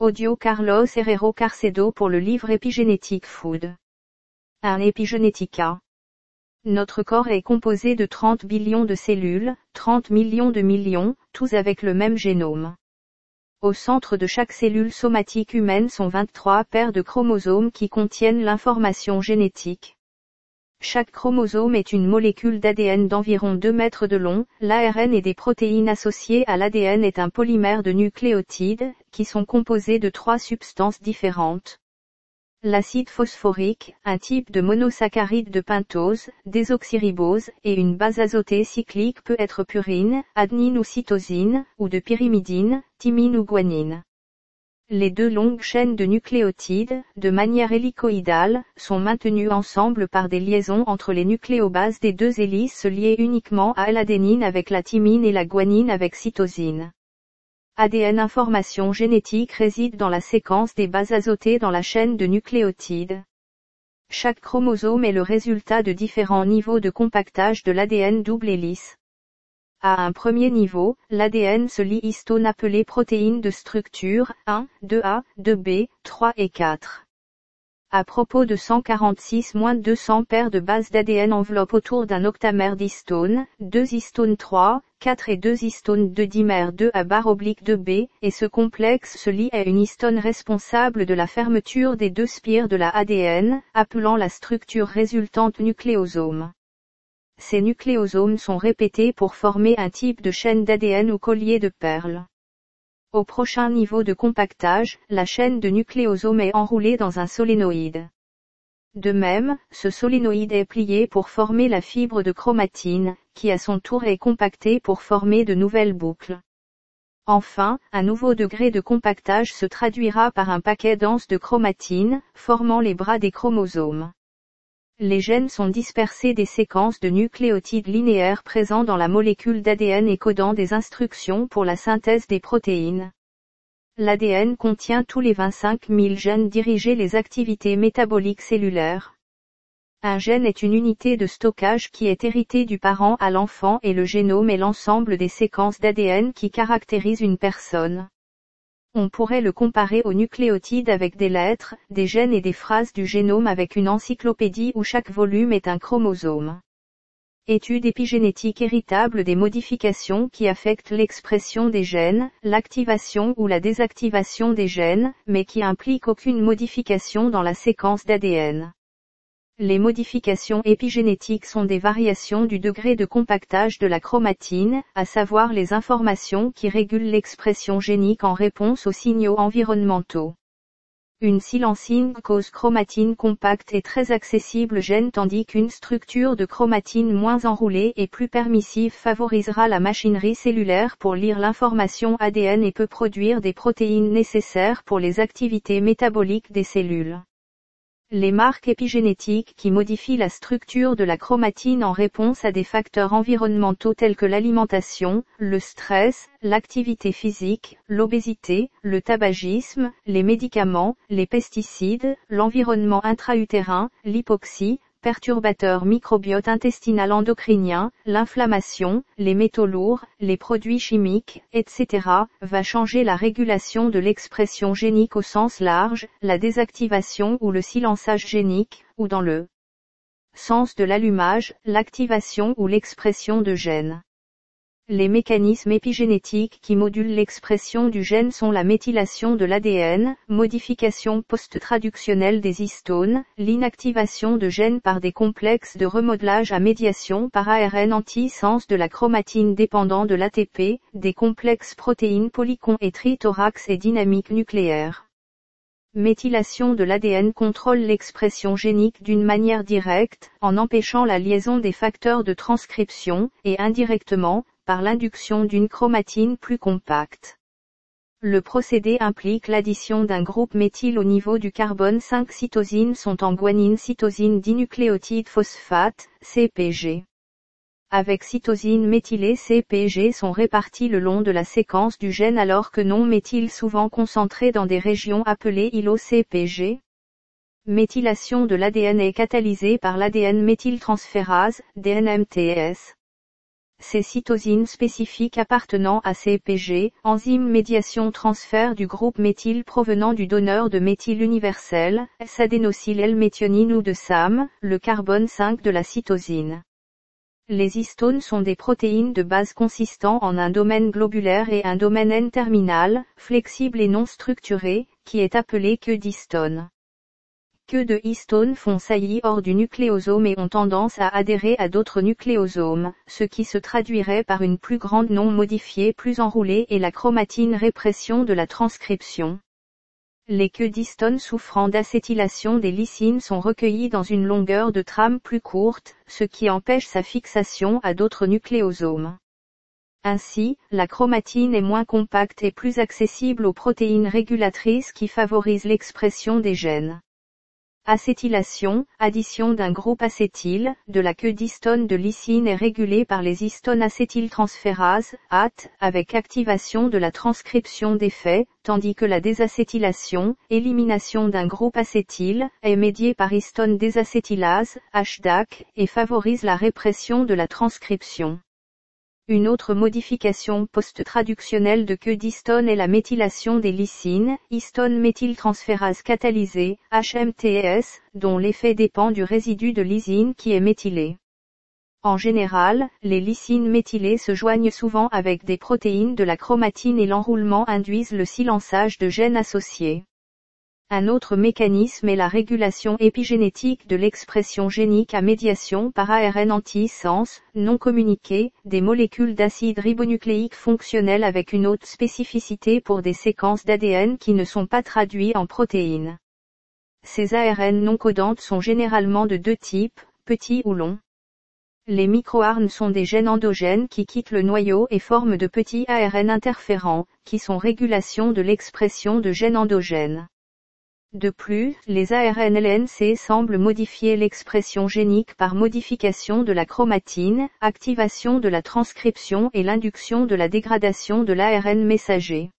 Audio Carlos Herrero Carcedo pour le livre Épigénétique Food. Un épigénética. Notre corps est composé de 30 billions de cellules, 30 millions de millions, tous avec le même génome. Au centre de chaque cellule somatique humaine sont 23 paires de chromosomes qui contiennent l'information génétique. Chaque chromosome est une molécule d'ADN d'environ 2 mètres de long, l'ARN et des protéines associées à l'ADN est un polymère de nucléotides, qui sont composés de trois substances différentes. L'acide phosphorique, un type de monosaccharide de pentose, désoxyribose, et une base azotée cyclique peut être purine, adenine ou cytosine, ou de pyrimidine, thymine ou guanine. Les deux longues chaînes de nucléotides, de manière hélicoïdale, sont maintenues ensemble par des liaisons entre les nucléobases des deux hélices liées uniquement à l'adénine avec la thymine et la guanine avec cytosine. ADN information génétique réside dans la séquence des bases azotées dans la chaîne de nucléotides. Chaque chromosome est le résultat de différents niveaux de compactage de l'ADN double hélice. À un premier niveau, l'ADN se lie histone appelées protéines de structure 1, 2A, 2B, 3 et 4. À propos de 146-200 paires de bases d'ADN enveloppent autour d'un octamère d'histone, 2 histones 3, 4 et 2 histones 2 dimères 2 à barre oblique 2B, et ce complexe se lie à une histone responsable de la fermeture des deux spires de la ADN, appelant la structure résultante nucléosome. Ces nucléosomes sont répétés pour former un type de chaîne d'ADN ou collier de perles. Au prochain niveau de compactage, la chaîne de nucléosomes est enroulée dans un solénoïde. De même, ce solénoïde est plié pour former la fibre de chromatine, qui à son tour est compactée pour former de nouvelles boucles. Enfin, un nouveau degré de compactage se traduira par un paquet dense de chromatine, formant les bras des chromosomes. Les gènes sont dispersés des séquences de nucléotides linéaires présents dans la molécule d'ADN et codant des instructions pour la synthèse des protéines. L'ADN contient tous les 25 000 gènes dirigés les activités métaboliques cellulaires. Un gène est une unité de stockage qui est héritée du parent à l'enfant et le génome est l'ensemble des séquences d'ADN qui caractérisent une personne. On pourrait le comparer aux nucléotides avec des lettres, des gènes et des phrases du génome avec une encyclopédie où chaque volume est un chromosome. Étude épigénétique héritable des modifications qui affectent l'expression des gènes, l'activation ou la désactivation des gènes, mais qui impliquent aucune modification dans la séquence d'ADN. Les modifications épigénétiques sont des variations du degré de compactage de la chromatine, à savoir les informations qui régulent l'expression génique en réponse aux signaux environnementaux. Une silencine cause chromatine compacte et très accessible gène tandis qu'une structure de chromatine moins enroulée et plus permissive favorisera la machinerie cellulaire pour lire l'information ADN et peut produire des protéines nécessaires pour les activités métaboliques des cellules. Les marques épigénétiques qui modifient la structure de la chromatine en réponse à des facteurs environnementaux tels que l'alimentation, le stress, l'activité physique, l'obésité, le tabagisme, les médicaments, les pesticides, l'environnement intra-utérin, l'hypoxie, perturbateurs microbiote intestinal endocrinien, l'inflammation, les métaux lourds, les produits chimiques, etc., va changer la régulation de l'expression génique au sens large, la désactivation ou le silençage génique, ou dans le sens de l'allumage, l'activation ou l'expression de gènes. Les mécanismes épigénétiques qui modulent l'expression du gène sont la méthylation de l'ADN, modification post-traductionnelle des histones, l'inactivation de gènes par des complexes de remodelage à médiation par ARN anti-sens de la chromatine dépendant de l'ATP, des complexes protéines polycon et trithorax et dynamique nucléaire. Méthylation de l'ADN contrôle l'expression génique d'une manière directe, en empêchant la liaison des facteurs de transcription, et indirectement, par l'induction d'une chromatine plus compacte. Le procédé implique l'addition d'un groupe méthyle au niveau du carbone 5 cytosines sont en guanine cytosine dinucléotide phosphate, CPG. Avec cytosine méthylée CPG sont répartis le long de la séquence du gène alors que non méthyle souvent concentrés dans des régions appelées îlots CPG. Méthylation de l'ADN est catalysée par l'ADN méthyltransférase, DNMTS. Ces cytosines spécifiques appartenant à ces EPG, enzymes médiation transfert du groupe méthyle provenant du donneur de méthyle universel, S-adénosyl L-méthionine ou de SAM, le carbone 5 de la cytosine. Les histones sont des protéines de base consistant en un domaine globulaire et un domaine N-terminal, flexible et non structuré, qui est appelé queue d'histone. Que de histones font saillie hors du nucléosome et ont tendance à adhérer à d'autres nucléosomes, ce qui se traduirait par une plus grande non modifiée plus enroulée et la chromatine répression de la transcription. Les queues d'histone souffrant d'acétylation des lysines sont recueillies dans une longueur de trame plus courte, ce qui empêche sa fixation à d'autres nucléosomes. Ainsi, la chromatine est moins compacte et plus accessible aux protéines régulatrices qui favorisent l'expression des gènes. Acétylation, addition d'un groupe acétyl, de la queue d'histone de lysine est régulée par les histones acétyltransférases, AT, avec activation de la transcription d'effet, tandis que la désacétylation, élimination d'un groupe acétyl, est médiée par histone désacétylase, HDAC, et favorise la répression de la transcription. Une autre modification post-traductionnelle de queue d'histone est la méthylation des lysines, histone méthyltransférase catalysée, HMTS, dont l'effet dépend du résidu de lysine qui est méthylé. En général, les lysines méthylées se joignent souvent avec des protéines de la chromatine et l'enroulement induisent le silençage de gènes associés. Un autre mécanisme est la régulation épigénétique de l'expression génique à médiation par ARN anti-sens, non communiqué, des molécules d'acide ribonucléique fonctionnelles avec une haute spécificité pour des séquences d'ADN qui ne sont pas traduits en protéines. Ces ARN non codantes sont généralement de deux types, petits ou longs. Les microARN sont des gènes endogènes qui quittent le noyau et forment de petits ARN interférents, qui sont régulation de l'expression de gènes endogènes. De plus, les ARN-LNC semblent modifier l'expression génique par modification de la chromatine, activation de la transcription et l'induction de la dégradation de l'ARN messager.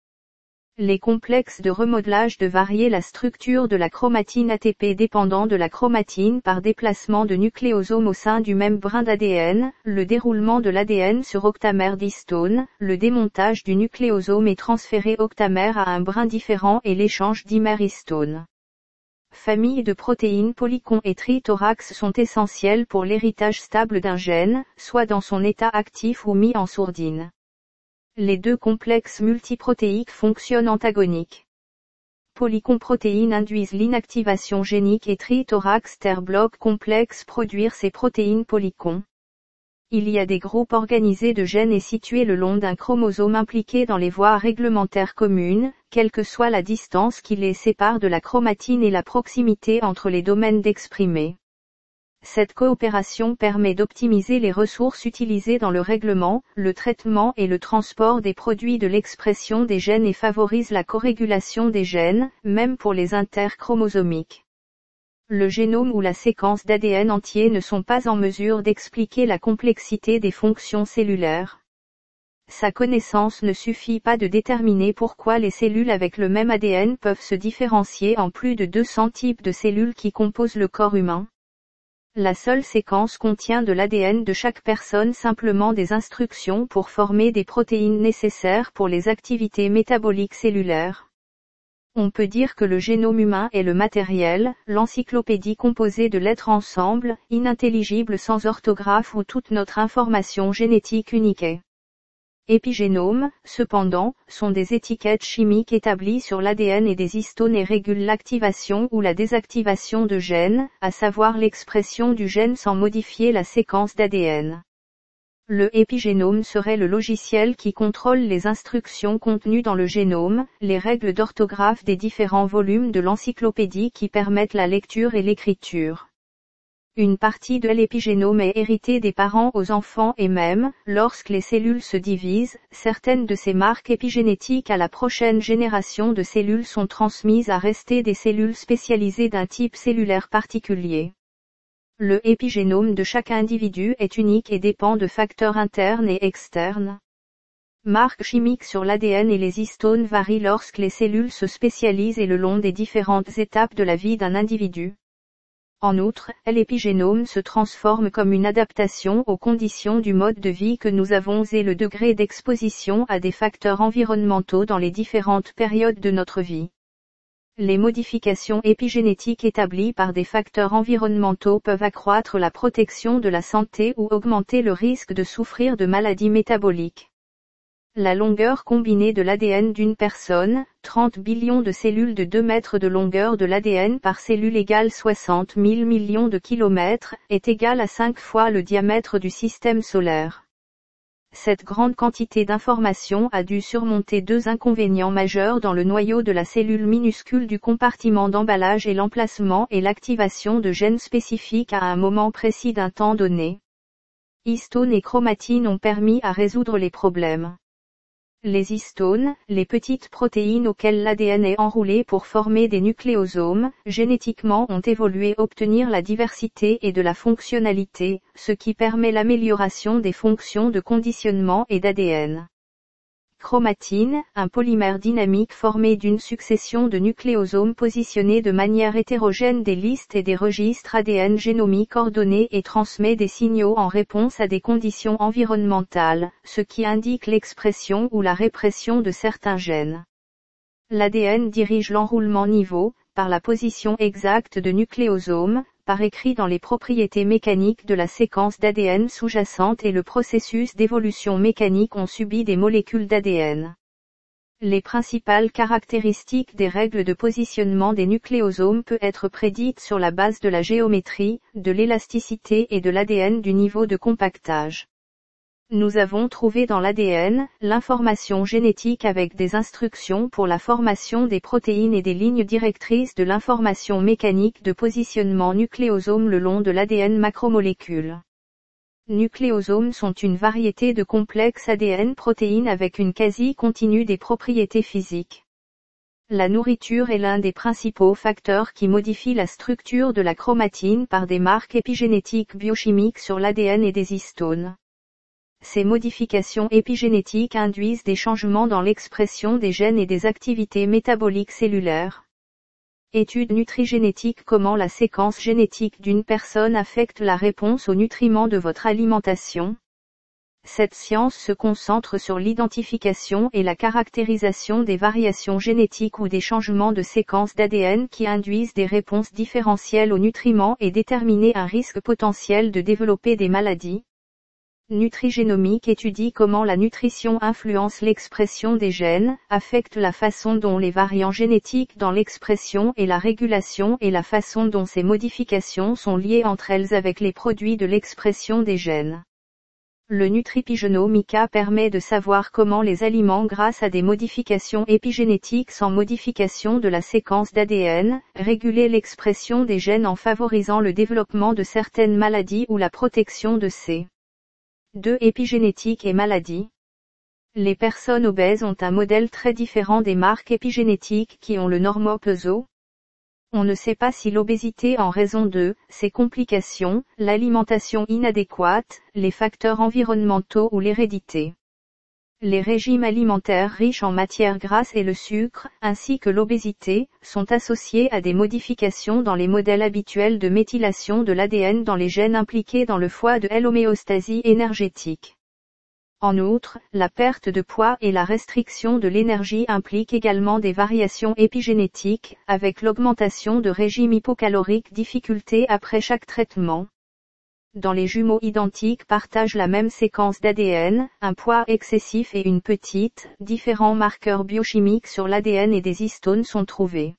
Les complexes de remodelage de varier la structure de la chromatine ATP dépendant de la chromatine par déplacement de nucléosomes au sein du même brin d'ADN, le déroulement de l'ADN sur octamère d'histone, le démontage du nucléosome et transféré octamère à un brin différent et l'échange dimère-histone. Famille de protéines polycon et trithorax sont essentielles pour l'héritage stable d'un gène, soit dans son état actif ou mis en sourdine. Les deux complexes multiprotéiques fonctionnent antagoniques. Polycomprotéines induisent l'inactivation génique et trithorax ter bloc complexe produire ces protéines polycons. Il y a des groupes organisés de gènes et situés le long d'un chromosome impliqué dans les voies réglementaires communes, quelle que soit la distance qui les sépare de la chromatine et la proximité entre les domaines d'exprimer. Cette coopération permet d'optimiser les ressources utilisées dans le règlement, le traitement et le transport des produits de l'expression des gènes et favorise la corrégulation des gènes, même pour les interchromosomiques le génome ou la séquence d'ADN entier ne sont pas en mesure d'expliquer la complexité des fonctions cellulaires. Sa connaissance ne suffit pas de déterminer pourquoi les cellules avec le même ADN peuvent se différencier en plus de 200 types de cellules qui composent le corps humain. La seule séquence contient de l'ADN de chaque personne simplement des instructions pour former des protéines nécessaires pour les activités métaboliques cellulaires. On peut dire que le génome humain est le matériel, l'encyclopédie composée de lettres ensemble, inintelligible sans orthographe où toute notre information génétique unique. Épigénomes, cependant, sont des étiquettes chimiques établies sur l'ADN et des histones et régulent l'activation ou la désactivation de gènes, à savoir l'expression du gène sans modifier la séquence d'ADN. Le épigénome serait le logiciel qui contrôle les instructions contenues dans le génome, les règles d'orthographe des différents volumes de l'encyclopédie qui permettent la lecture et l'écriture. Une partie de l'épigénome est héritée des parents aux enfants et même, lorsque les cellules se divisent, certaines de ces marques épigénétiques à la prochaine génération de cellules sont transmises à rester des cellules spécialisées d'un type cellulaire particulier. Le épigénome de chaque individu est unique et dépend de facteurs internes et externes. Marques chimiques sur l'ADN et les histones varient lorsque les cellules se spécialisent et le long des différentes étapes de la vie d'un individu. En outre, l'épigénome se transforme comme une adaptation aux conditions du mode de vie que nous avons et le degré d'exposition à des facteurs environnementaux dans les différentes périodes de notre vie. Les modifications épigénétiques établies par des facteurs environnementaux peuvent accroître la protection de la santé ou augmenter le risque de souffrir de maladies métaboliques. La longueur combinée de l'ADN d'une personne, 30 billions de cellules de 2 mètres de longueur de l'ADN par cellule égale 60 000 millions de kilomètres, est égale à 5 fois le diamètre du système solaire. Cette grande quantité d'informations a dû surmonter deux inconvénients majeurs dans le noyau de la cellule minuscule du compartiment d'emballage et l'emplacement et l'activation de gènes spécifiques à un moment précis d'un temps donné. Histone et chromatine ont permis à résoudre les problèmes. Les histones, les petites protéines auxquelles l'ADN est enroulé pour former des nucléosomes, génétiquement ont évolué obtenir la diversité et de la fonctionnalité, ce qui permet l'amélioration des fonctions de conditionnement et d'ADN chromatine, un polymère dynamique formé d'une succession de nucléosomes positionnés de manière hétérogène des listes et des registres ADN génomiques ordonnés et transmet des signaux en réponse à des conditions environnementales, ce qui indique l'expression ou la répression de certains gènes. L'ADN dirige l'enroulement niveau, par la position exacte de nucléosomes, par écrit dans les propriétés mécaniques de la séquence d'ADN sous-jacente et le processus d'évolution mécanique ont subi des molécules d'ADN. Les principales caractéristiques des règles de positionnement des nucléosomes peut être prédites sur la base de la géométrie, de l'élasticité et de l'ADN du niveau de compactage. Nous avons trouvé dans l'ADN, l'information génétique avec des instructions pour la formation des protéines et des lignes directrices de l'information mécanique de positionnement nucléosome le long de l'ADN macromolécule. Nucléosomes sont une variété de complexes ADN protéines avec une quasi-continue des propriétés physiques. La nourriture est l'un des principaux facteurs qui modifie la structure de la chromatine par des marques épigénétiques biochimiques sur l'ADN et des histones. Ces modifications épigénétiques induisent des changements dans l'expression des gènes et des activités métaboliques cellulaires. Étude nutrigénétique Comment la séquence génétique d'une personne affecte la réponse aux nutriments de votre alimentation. Cette science se concentre sur l'identification et la caractérisation des variations génétiques ou des changements de séquences d'ADN qui induisent des réponses différentielles aux nutriments et déterminer un risque potentiel de développer des maladies. Nutrigénomique étudie comment la nutrition influence l'expression des gènes, affecte la façon dont les variants génétiques dans l'expression et la régulation et la façon dont ces modifications sont liées entre elles avec les produits de l'expression des gènes. Le nutripigenomica permet de savoir comment les aliments grâce à des modifications épigénétiques sans modification de la séquence d'ADN, réguler l'expression des gènes en favorisant le développement de certaines maladies ou la protection de ces 2. Épigénétique et maladie. Les personnes obèses ont un modèle très différent des marques épigénétiques qui ont le normopeso. On ne sait pas si l'obésité en raison de ses complications, l'alimentation inadéquate, les facteurs environnementaux ou l'hérédité les régimes alimentaires riches en matières grasses et le sucre, ainsi que l'obésité, sont associés à des modifications dans les modèles habituels de méthylation de l'ADN dans les gènes impliqués dans le foie de l'homéostasie énergétique. En outre, la perte de poids et la restriction de l'énergie impliquent également des variations épigénétiques, avec l'augmentation de régimes hypocaloriques difficultés après chaque traitement dans les jumeaux identiques partagent la même séquence d'ADN, un poids excessif et une petite, différents marqueurs biochimiques sur l'ADN et des histones sont trouvés.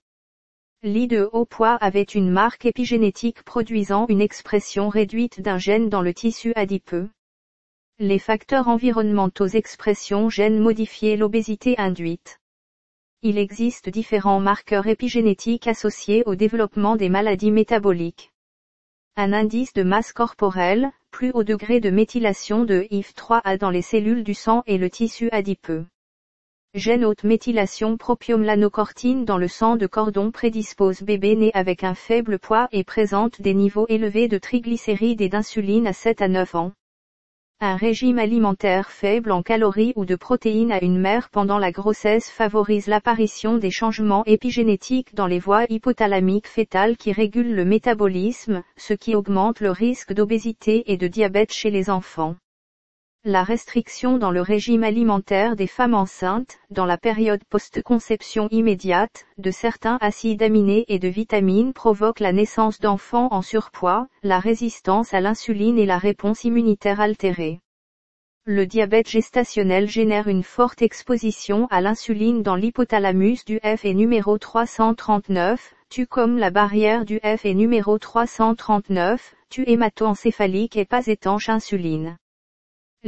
L'i de haut poids avait une marque épigénétique produisant une expression réduite d'un gène dans le tissu adipeux. Les facteurs environnementaux expression gènes modifiés l'obésité induite. Il existe différents marqueurs épigénétiques associés au développement des maladies métaboliques. Un indice de masse corporelle, plus haut degré de méthylation de IF3A dans les cellules du sang et le tissu adipeux. Gène haute méthylation propiomlanocortine dans le sang de cordon prédispose bébé né avec un faible poids et présente des niveaux élevés de triglycérides et d'insuline à 7 à 9 ans. Un régime alimentaire faible en calories ou de protéines à une mère pendant la grossesse favorise l'apparition des changements épigénétiques dans les voies hypothalamiques fétales qui régulent le métabolisme, ce qui augmente le risque d'obésité et de diabète chez les enfants. La restriction dans le régime alimentaire des femmes enceintes, dans la période post-conception immédiate, de certains acides aminés et de vitamines provoque la naissance d'enfants en surpoids, la résistance à l'insuline et la réponse immunitaire altérée. Le diabète gestationnel génère une forte exposition à l'insuline dans l'hypothalamus du F et numéro 339, tu comme la barrière du F et numéro 339, tu hémato-encéphalique et pas étanche insuline.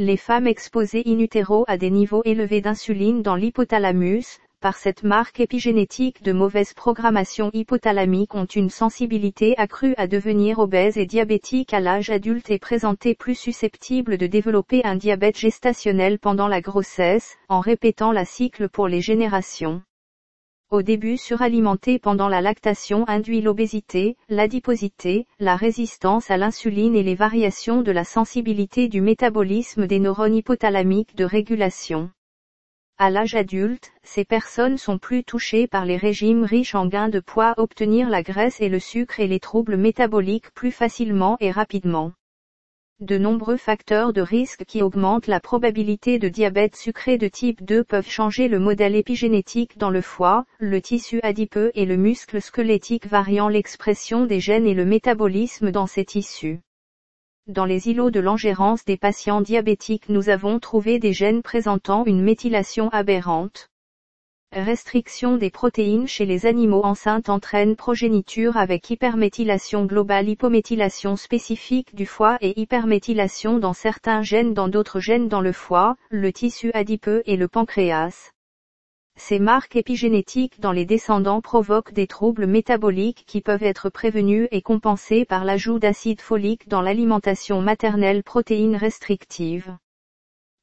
Les femmes exposées in utero à des niveaux élevés d'insuline dans l'hypothalamus, par cette marque épigénétique de mauvaise programmation hypothalamique ont une sensibilité accrue à devenir obèses et diabétiques à l'âge adulte et présenter plus susceptibles de développer un diabète gestationnel pendant la grossesse, en répétant la cycle pour les générations. Au début suralimenté pendant la lactation induit l'obésité, l'adiposité, la résistance à l'insuline et les variations de la sensibilité du métabolisme des neurones hypothalamiques de régulation. À l'âge adulte, ces personnes sont plus touchées par les régimes riches en gains de poids obtenir la graisse et le sucre et les troubles métaboliques plus facilement et rapidement de nombreux facteurs de risque qui augmentent la probabilité de diabète sucré de type 2 peuvent changer le modèle épigénétique dans le foie, le tissu adipeux et le muscle squelettique variant l'expression des gènes et le métabolisme dans ces tissus. Dans les îlots de l'engérance des patients diabétiques nous avons trouvé des gènes présentant une méthylation aberrante. Restriction des protéines chez les animaux enceintes entraîne progéniture avec hyperméthylation globale hypométhylation spécifique du foie et hyperméthylation dans certains gènes dans d'autres gènes dans le foie, le tissu adipeux et le pancréas. Ces marques épigénétiques dans les descendants provoquent des troubles métaboliques qui peuvent être prévenus et compensés par l'ajout d'acide folique dans l'alimentation maternelle protéines restrictives.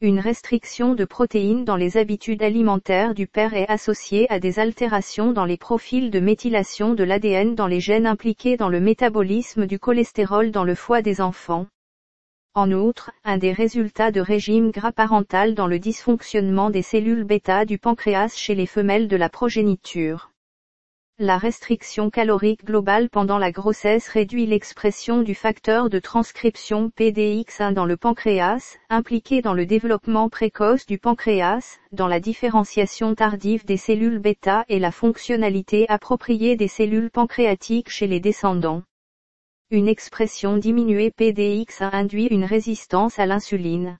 Une restriction de protéines dans les habitudes alimentaires du père est associée à des altérations dans les profils de méthylation de l'ADN dans les gènes impliqués dans le métabolisme du cholestérol dans le foie des enfants. En outre, un des résultats de régime gras parental dans le dysfonctionnement des cellules bêta du pancréas chez les femelles de la progéniture. La restriction calorique globale pendant la grossesse réduit l'expression du facteur de transcription PDX1 dans le pancréas, impliqué dans le développement précoce du pancréas, dans la différenciation tardive des cellules bêta et la fonctionnalité appropriée des cellules pancréatiques chez les descendants. Une expression diminuée PDX1 induit une résistance à l'insuline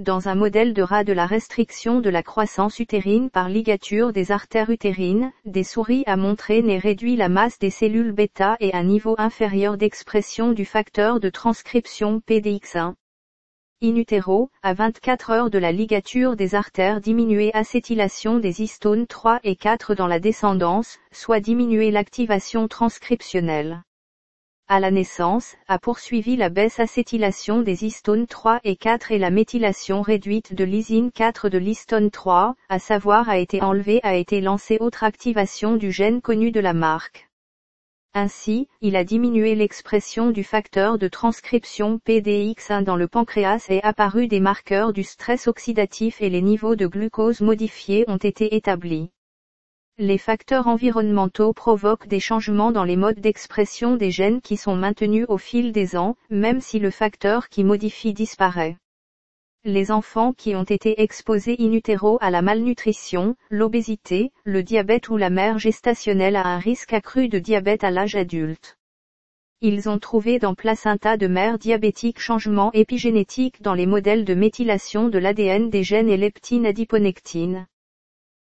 dans un modèle de rat de la restriction de la croissance utérine par ligature des artères utérines, des souris a montré n'est réduit la masse des cellules bêta et un niveau inférieur d'expression du facteur de transcription PDX1. In utero, à 24 heures de la ligature des artères diminuée acétylation des histones 3 et 4 dans la descendance, soit diminuer l'activation transcriptionnelle à la naissance, a poursuivi la baisse acétylation des histones 3 et 4 et la méthylation réduite de l'isine 4 de l'histone 3, à savoir a été enlevé a été lancée autre activation du gène connu de la marque. Ainsi, il a diminué l'expression du facteur de transcription PDX1 dans le pancréas et apparu des marqueurs du stress oxydatif et les niveaux de glucose modifiés ont été établis. Les facteurs environnementaux provoquent des changements dans les modes d'expression des gènes qui sont maintenus au fil des ans, même si le facteur qui modifie disparaît. Les enfants qui ont été exposés in utero à la malnutrition, l'obésité, le diabète ou la mère gestationnelle a un risque accru de diabète à l'âge adulte. Ils ont trouvé dans placenta de mère diabétique changements épigénétiques dans les modèles de méthylation de l'ADN des gènes et leptine adiponectine.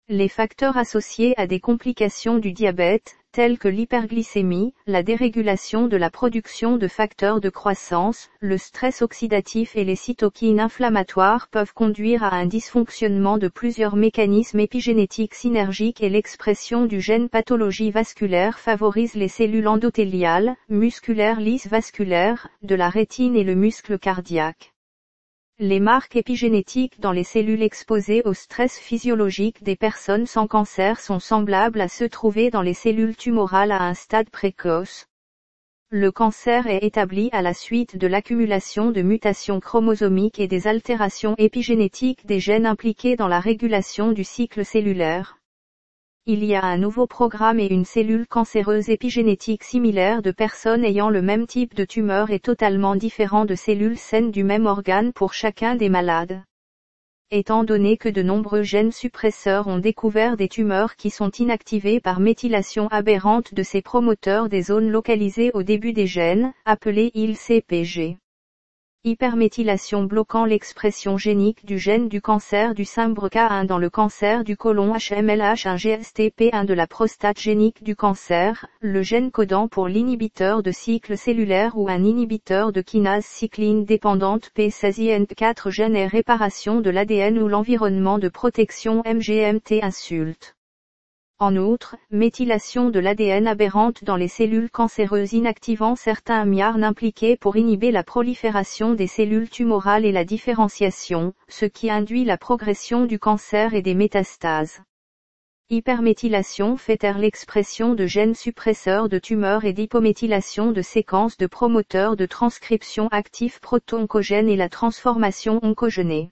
Les facteurs associés à des complications du diabète, tels que l'hyperglycémie, la dérégulation de la production de facteurs de croissance, le stress oxydatif et les cytokines inflammatoires peuvent conduire à un dysfonctionnement de plusieurs mécanismes épigénétiques synergiques et l'expression du gène pathologie vasculaire favorise les cellules endothéliales, musculaires lisses vasculaires, de la rétine et le muscle cardiaque. Les marques épigénétiques dans les cellules exposées au stress physiologique des personnes sans cancer sont semblables à ceux trouvés dans les cellules tumorales à un stade précoce. Le cancer est établi à la suite de l'accumulation de mutations chromosomiques et des altérations épigénétiques des gènes impliqués dans la régulation du cycle cellulaire. Il y a un nouveau programme et une cellule cancéreuse épigénétique similaire de personnes ayant le même type de tumeur et totalement différent de cellules saines du même organe pour chacun des malades. Étant donné que de nombreux gènes suppresseurs ont découvert des tumeurs qui sont inactivées par méthylation aberrante de ces promoteurs des zones localisées au début des gènes, appelés ILCPG hyperméthylation bloquant l'expression génique du gène du cancer du sein BRCA1 dans le cancer du côlon HMLH1 GSTP1 de la prostate génique du cancer, le gène codant pour l'inhibiteur de cycle cellulaire ou un inhibiteur de kinase cycline dépendante P16IN4 gène et réparation de l'ADN ou l'environnement de protection MGMT insulte. En outre, méthylation de l'ADN aberrante dans les cellules cancéreuses inactivant certains amyarnes impliqués pour inhiber la prolifération des cellules tumorales et la différenciation, ce qui induit la progression du cancer et des métastases. Hyperméthylation fait taire l'expression de gènes suppresseurs de tumeurs et d'hypométhylation de séquences de promoteurs de transcription actifs proto-oncogènes et la transformation oncogénée.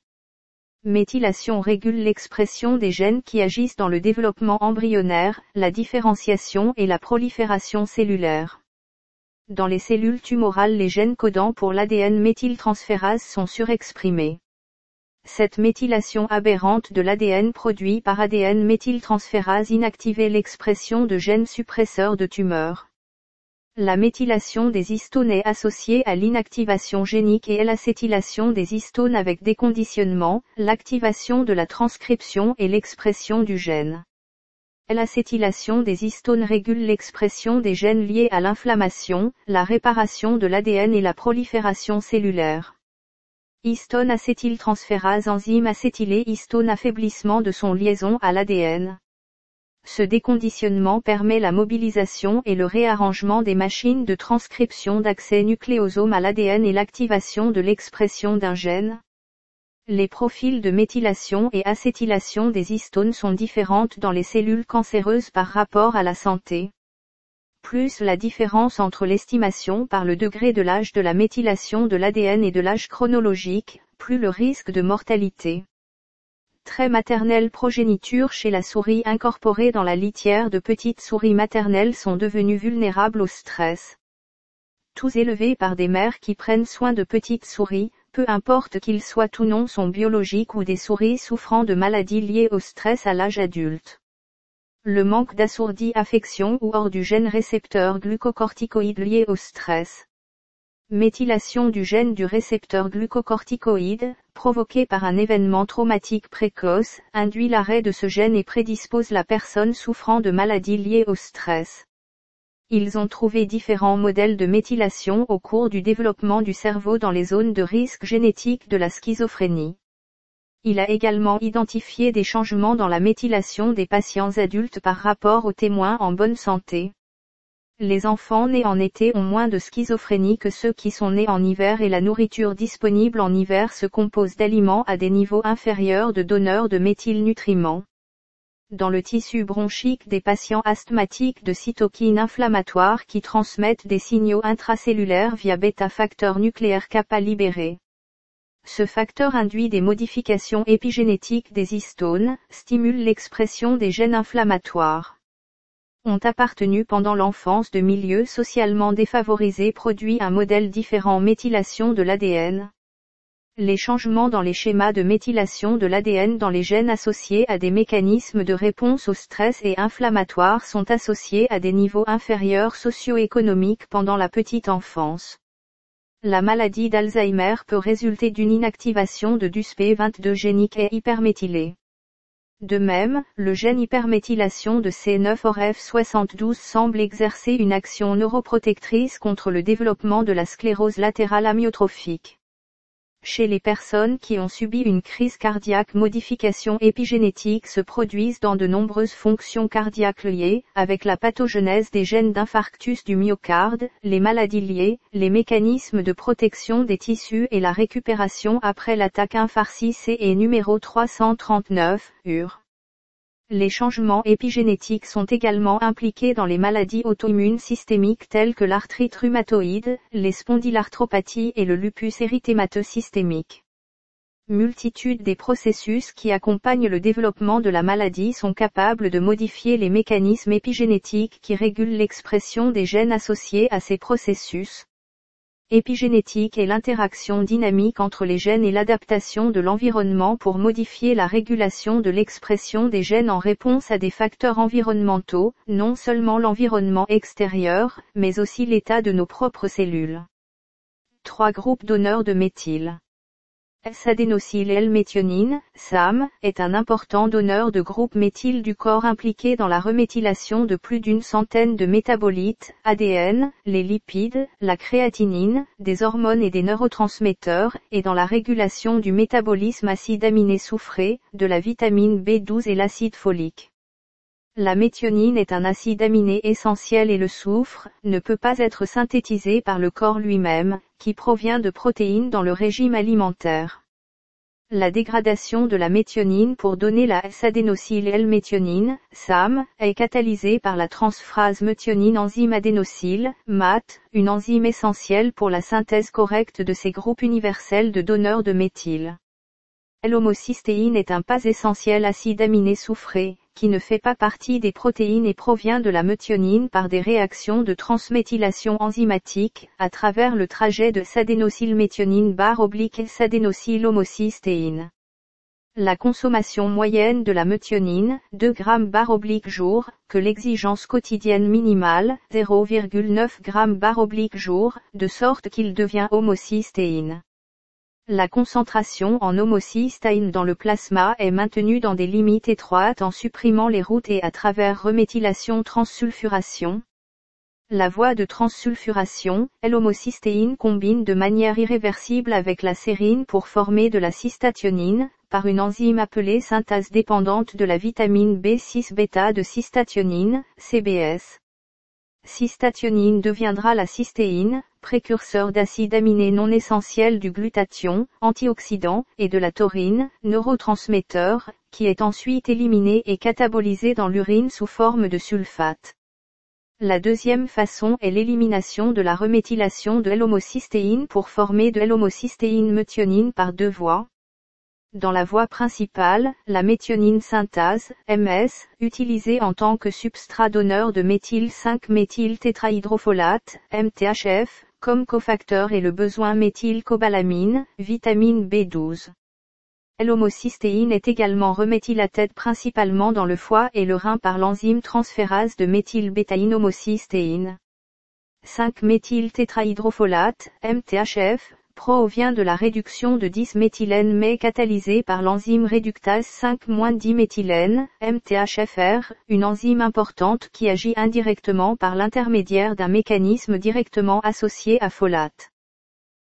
Méthylation régule l'expression des gènes qui agissent dans le développement embryonnaire, la différenciation et la prolifération cellulaire. Dans les cellules tumorales les gènes codants pour l'ADN méthyltransférase sont surexprimés. Cette méthylation aberrante de l'ADN produit par ADN méthyltransférase inactive l'expression de gènes suppresseurs de tumeurs. La méthylation des histones est associée à l'inactivation génique et l'acétylation des histones avec déconditionnement, l'activation de la transcription et l'expression du gène. L'acétylation des histones régule l'expression des gènes liés à l'inflammation, la réparation de l'ADN et la prolifération cellulaire. Histone acétyltransférase enzyme acétylée histone affaiblissement de son liaison à l'ADN. Ce déconditionnement permet la mobilisation et le réarrangement des machines de transcription d'accès nucléosome à l'ADN et l'activation de l'expression d'un gène. Les profils de méthylation et acétylation des histones sont différentes dans les cellules cancéreuses par rapport à la santé. Plus la différence entre l'estimation par le degré de l'âge de la méthylation de l'ADN et de l'âge chronologique, plus le risque de mortalité très maternelle progéniture chez la souris incorporée dans la litière de petites souris maternelles sont devenues vulnérables au stress. Tous élevés par des mères qui prennent soin de petites souris, peu importe qu'ils soient ou non sont biologiques ou des souris souffrant de maladies liées au stress à l'âge adulte. Le manque d'assourdie affection ou hors du gène récepteur glucocorticoïde lié au stress. Méthylation du gène du récepteur glucocorticoïde, provoqué par un événement traumatique précoce, induit l'arrêt de ce gène et prédispose la personne souffrant de maladies liées au stress. Ils ont trouvé différents modèles de méthylation au cours du développement du cerveau dans les zones de risque génétique de la schizophrénie. Il a également identifié des changements dans la méthylation des patients adultes par rapport aux témoins en bonne santé. Les enfants nés en été ont moins de schizophrénie que ceux qui sont nés en hiver et la nourriture disponible en hiver se compose d'aliments à des niveaux inférieurs de donneurs de méthylnutriments. Dans le tissu bronchique des patients asthmatiques de cytokines inflammatoires qui transmettent des signaux intracellulaires via bêta-facteur nucléaire kappa libéré. Ce facteur induit des modifications épigénétiques des histones, stimule l'expression des gènes inflammatoires ont appartenu pendant l'enfance de milieux socialement défavorisés produit un modèle différent méthylation de l'ADN. Les changements dans les schémas de méthylation de l'ADN dans les gènes associés à des mécanismes de réponse au stress et inflammatoire sont associés à des niveaux inférieurs socio-économiques pendant la petite enfance. La maladie d'Alzheimer peut résulter d'une inactivation de DUSP22 génique et hyperméthylé. De même, le gène hyperméthylation de C9ORF72 semble exercer une action neuroprotectrice contre le développement de la sclérose latérale amyotrophique. Chez les personnes qui ont subi une crise cardiaque modifications épigénétiques se produisent dans de nombreuses fonctions cardiaques liées, avec la pathogenèse des gènes d'infarctus du myocarde, les maladies liées, les mécanismes de protection des tissus et la récupération après l'attaque infarctée et numéro 339, UR. Les changements épigénétiques sont également impliqués dans les maladies auto-immunes systémiques telles que l'arthrite rhumatoïde, les spondylarthropathies et le lupus érythémateux systémique. Multitude des processus qui accompagnent le développement de la maladie sont capables de modifier les mécanismes épigénétiques qui régulent l'expression des gènes associés à ces processus, épigénétique est l'interaction dynamique entre les gènes et l'adaptation de l'environnement pour modifier la régulation de l'expression des gènes en réponse à des facteurs environnementaux, non seulement l'environnement extérieur, mais aussi l'état de nos propres cellules. Trois groupes donneurs de méthyle. S-adénosyl-L-méthionine, SAM, est un important donneur de groupes méthyl du corps impliqué dans la reméthylation de plus d'une centaine de métabolites, ADN, les lipides, la créatinine, des hormones et des neurotransmetteurs, et dans la régulation du métabolisme acide aminé soufré, de la vitamine B12 et l'acide folique. La méthionine est un acide aminé essentiel et le soufre ne peut pas être synthétisé par le corps lui-même, qui provient de protéines dans le régime alimentaire. La dégradation de la méthionine pour donner la S-adénosyl-L-méthionine, SAM, est catalysée par la transfrase méthionine enzyme adénosyl, MAT, une enzyme essentielle pour la synthèse correcte de ces groupes universels de donneurs de méthyle. L-homocystéine est un pas essentiel acide aminé soufré, qui ne fait pas partie des protéines et provient de la méthionine par des réactions de transméthylation enzymatique, à travers le trajet de s'adénosylméthionine barre oblique et s'adénosyl-homocystéine. La consommation moyenne de la méthionine, 2 g barre oblique jour, que l'exigence quotidienne minimale, 0,9 g barre oblique jour, de sorte qu'il devient homocystéine. La concentration en homocystéine dans le plasma est maintenue dans des limites étroites en supprimant les routes et à travers reméthylation transsulfuration. La voie de transsulfuration, L-homocystéine combine de manière irréversible avec la sérine pour former de la cystathionine, par une enzyme appelée synthase dépendante de la vitamine B6 bêta de cystathionine, CBS. Cystathionine deviendra la cystéine, précurseur d'acides aminés non essentiels du glutathion, antioxydant, et de la taurine, neurotransmetteur, qui est ensuite éliminé et catabolisé dans l'urine sous forme de sulfate. La deuxième façon est l'élimination de la reméthylation de L-homocystéine pour former de L-homocystéine méthionine par deux voies. Dans la voie principale, la méthionine synthase, MS, utilisée en tant que substrat donneur de méthyl 5-méthyl tétrahydrofolate, MTHF, comme cofacteur et le besoin méthylcobalamine, vitamine B12. L-homocystéine est également reméthylatée principalement dans le foie et le rein par l'enzyme transférase de méthylbétaïne-homocystéine. 5-méthyltétrahydrofolate, MTHF, provient de la réduction de 10-méthylène mais catalysée par l'enzyme réductase 5-10-méthylène, MTHFR, une enzyme importante qui agit indirectement par l'intermédiaire d'un mécanisme directement associé à folate.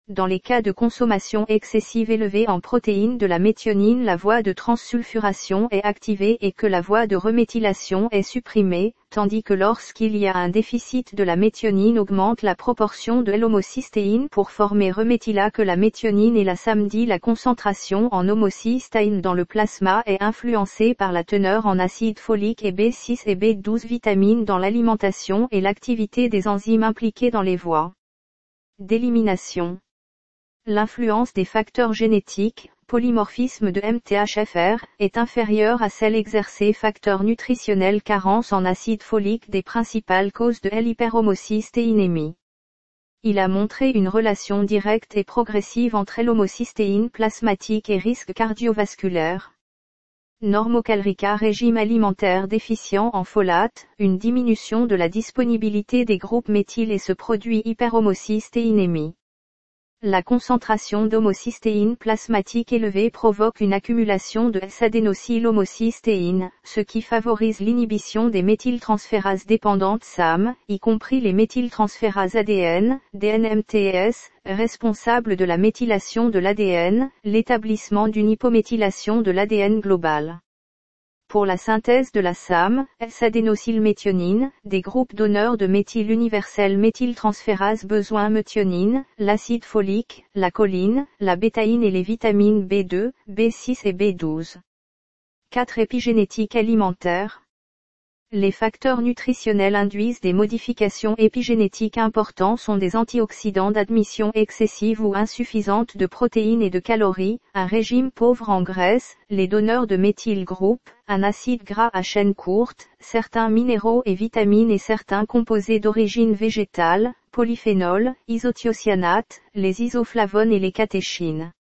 Dans les cas de consommation excessive élevée en protéines de la méthionine la voie de transsulfuration est activée et que la voie de reméthylation est supprimée, tandis que lorsqu'il y a un déficit de la méthionine augmente la proportion de l'homocystéine pour former reméthyla que la méthionine et la samedi la concentration en homocystéine dans le plasma est influencée par la teneur en acide folique et B6 et B12 vitamines dans l'alimentation et l'activité des enzymes impliquées dans les voies d'élimination. L'influence des facteurs génétiques, polymorphisme de MTHFR, est inférieure à celle exercée facteur nutritionnel carence en acide folique des principales causes de L-hyperhomocystéinémie. Il a montré une relation directe et progressive entre l'homocystéine plasmatique et risque cardiovasculaire. Normocalrica régime alimentaire déficient en folate, une diminution de la disponibilité des groupes méthyl et ce produit hyperhomocystéinémie. La concentration d'homocystéine plasmatique élevée provoque une accumulation de S-adénosyl-homocystéine, ce qui favorise l'inhibition des méthyltransférases dépendantes SAM, y compris les méthyltransférases ADN, DNMTS, responsables de la méthylation de l'ADN, l'établissement d'une hypométhylation de l'ADN global. Pour la synthèse de la SAM, S-adénosylméthionine, des groupes donneurs de méthyl universel méthyltransférase besoin méthionine, l'acide folique, la choline, la bétaïne et les vitamines B2, B6 et B12. 4 épigénétique alimentaire. Les facteurs nutritionnels induisent des modifications épigénétiques importantes sont des antioxydants d'admission excessive ou insuffisante de protéines et de calories, un régime pauvre en graisse, les donneurs de méthyl groupe, un acide gras à chaîne courte, certains minéraux et vitamines et certains composés d'origine végétale, polyphénols, isothiocyanate, les isoflavones et les catéchines.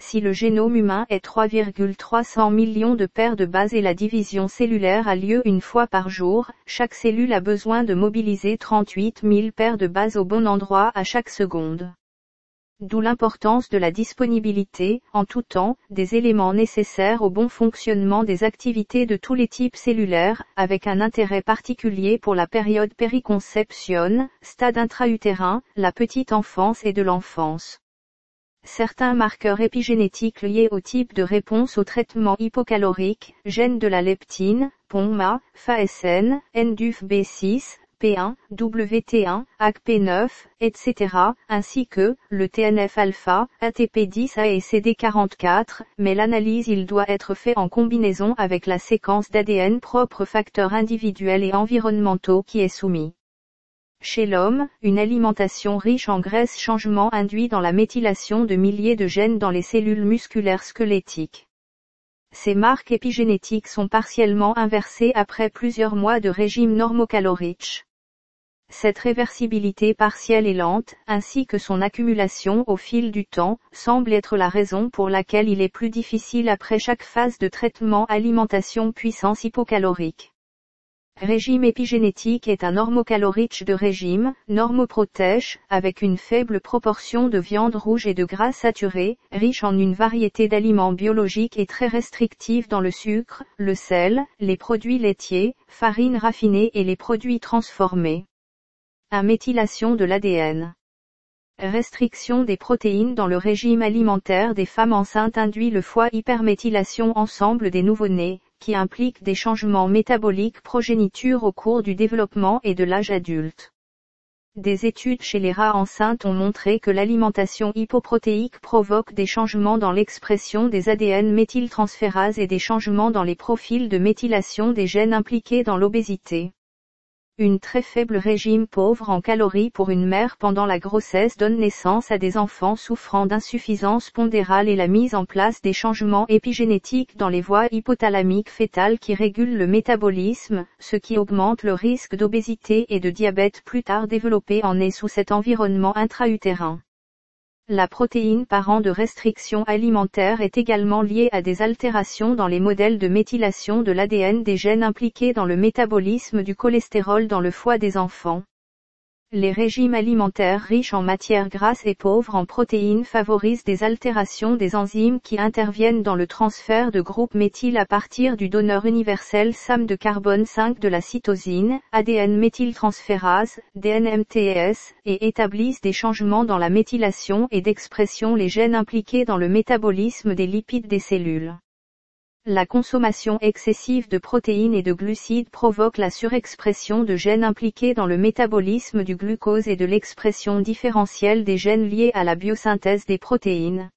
Si le génome humain est 3,300 millions de paires de bases et la division cellulaire a lieu une fois par jour, chaque cellule a besoin de mobiliser 38 000 paires de bases au bon endroit à chaque seconde. D'où l'importance de la disponibilité, en tout temps, des éléments nécessaires au bon fonctionnement des activités de tous les types cellulaires, avec un intérêt particulier pour la période périconception, stade intra-utérin, la petite enfance et de l'enfance. Certains marqueurs épigénétiques liés au type de réponse au traitement hypocalorique, gènes de la leptine, POMA, FASN, NDUF B6, P1, WT1, ACP9, etc., ainsi que, le TNF-alpha, ATP10A et CD44, mais l'analyse il doit être fait en combinaison avec la séquence d'ADN propre facteurs individuels et environnementaux qui est soumis. Chez l'homme, une alimentation riche en graisse changement induit dans la méthylation de milliers de gènes dans les cellules musculaires squelettiques. Ces marques épigénétiques sont partiellement inversées après plusieurs mois de régime normocalorique. Cette réversibilité partielle et lente, ainsi que son accumulation au fil du temps, semble être la raison pour laquelle il est plus difficile après chaque phase de traitement alimentation puissance hypocalorique. Régime épigénétique est un normocalorique de régime, normoprotège, avec une faible proportion de viande rouge et de gras saturés, riche en une variété d'aliments biologiques et très restrictif dans le sucre, le sel, les produits laitiers, farines raffinées et les produits transformés. Améthylation de l'ADN. Restriction des protéines dans le régime alimentaire des femmes enceintes induit le foie hyperméthylation ensemble des nouveau-nés, qui implique des changements métaboliques progéniture au cours du développement et de l'âge adulte. Des études chez les rats enceintes ont montré que l'alimentation hypoprotéique provoque des changements dans l'expression des ADN méthyltransférases et des changements dans les profils de méthylation des gènes impliqués dans l'obésité. Une très faible régime pauvre en calories pour une mère pendant la grossesse donne naissance à des enfants souffrant d'insuffisance pondérale et la mise en place des changements épigénétiques dans les voies hypothalamiques fétales qui régulent le métabolisme, ce qui augmente le risque d'obésité et de diabète plus tard développé en est sous cet environnement intra-utérin. La protéine par de restriction alimentaire est également liée à des altérations dans les modèles de méthylation de l'ADN des gènes impliqués dans le métabolisme du cholestérol dans le foie des enfants. Les régimes alimentaires riches en matières grasses et pauvres en protéines favorisent des altérations des enzymes qui interviennent dans le transfert de groupes méthyl à partir du donneur universel SAM de carbone 5 de la cytosine, ADN méthyltransférase, DNMTS, et établissent des changements dans la méthylation et d'expression les gènes impliqués dans le métabolisme des lipides des cellules. La consommation excessive de protéines et de glucides provoque la surexpression de gènes impliqués dans le métabolisme du glucose et de l'expression différentielle des gènes liés à la biosynthèse des protéines.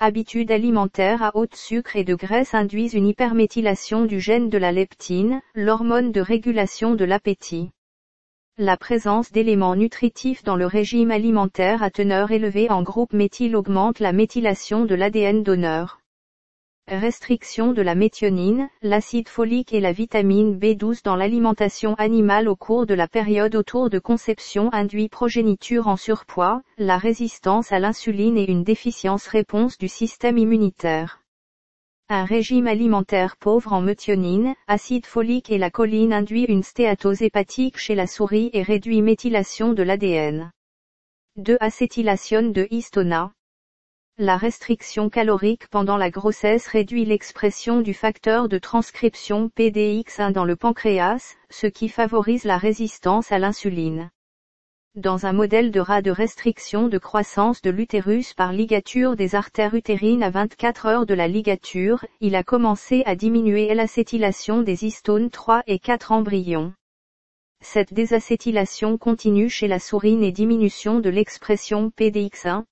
Habitudes alimentaires à haute sucre et de graisse induisent une hyperméthylation du gène de la leptine, l'hormone de régulation de l'appétit. La présence d'éléments nutritifs dans le régime alimentaire à teneur élevée en groupe méthyle augmente la méthylation de l'ADN donneur. Restriction de la méthionine, l'acide folique et la vitamine B12 dans l'alimentation animale au cours de la période autour de conception induit progéniture en surpoids, la résistance à l'insuline et une déficience réponse du système immunitaire. Un régime alimentaire pauvre en méthionine, acide folique et la choline induit une stéatose hépatique chez la souris et réduit méthylation de l'ADN. 2 acétylation de histona, la restriction calorique pendant la grossesse réduit l'expression du facteur de transcription PDX1 dans le pancréas, ce qui favorise la résistance à l'insuline. Dans un modèle de rat de restriction de croissance de l'utérus par ligature des artères utérines à 24 heures de la ligature, il a commencé à diminuer l'acétylation des histones 3 et 4 embryons. Cette désacétylation continue chez la sourine et diminution de l'expression PDX1,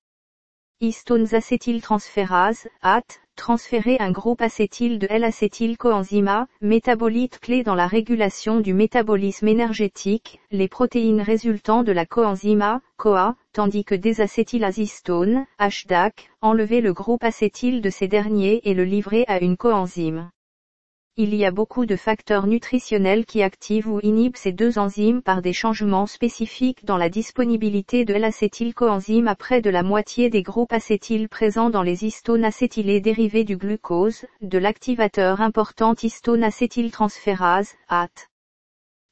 histones acétyltransférase, AT, transférer un groupe acétyl de L-acétylcoenzyme A, métabolite clé dans la régulation du métabolisme énergétique, les protéines résultant de la coenzyme A, CoA, tandis que désacétylazystone, HDAC, enlever le groupe acétyl de ces derniers et le livrer à une coenzyme. Il y a beaucoup de facteurs nutritionnels qui activent ou inhibent ces deux enzymes par des changements spécifiques dans la disponibilité de l'acétylcoenzyme à près de la moitié des groupes acétyles présents dans les histones acétylés dérivés du glucose, de l'activateur important histone acétyltransférase, AT.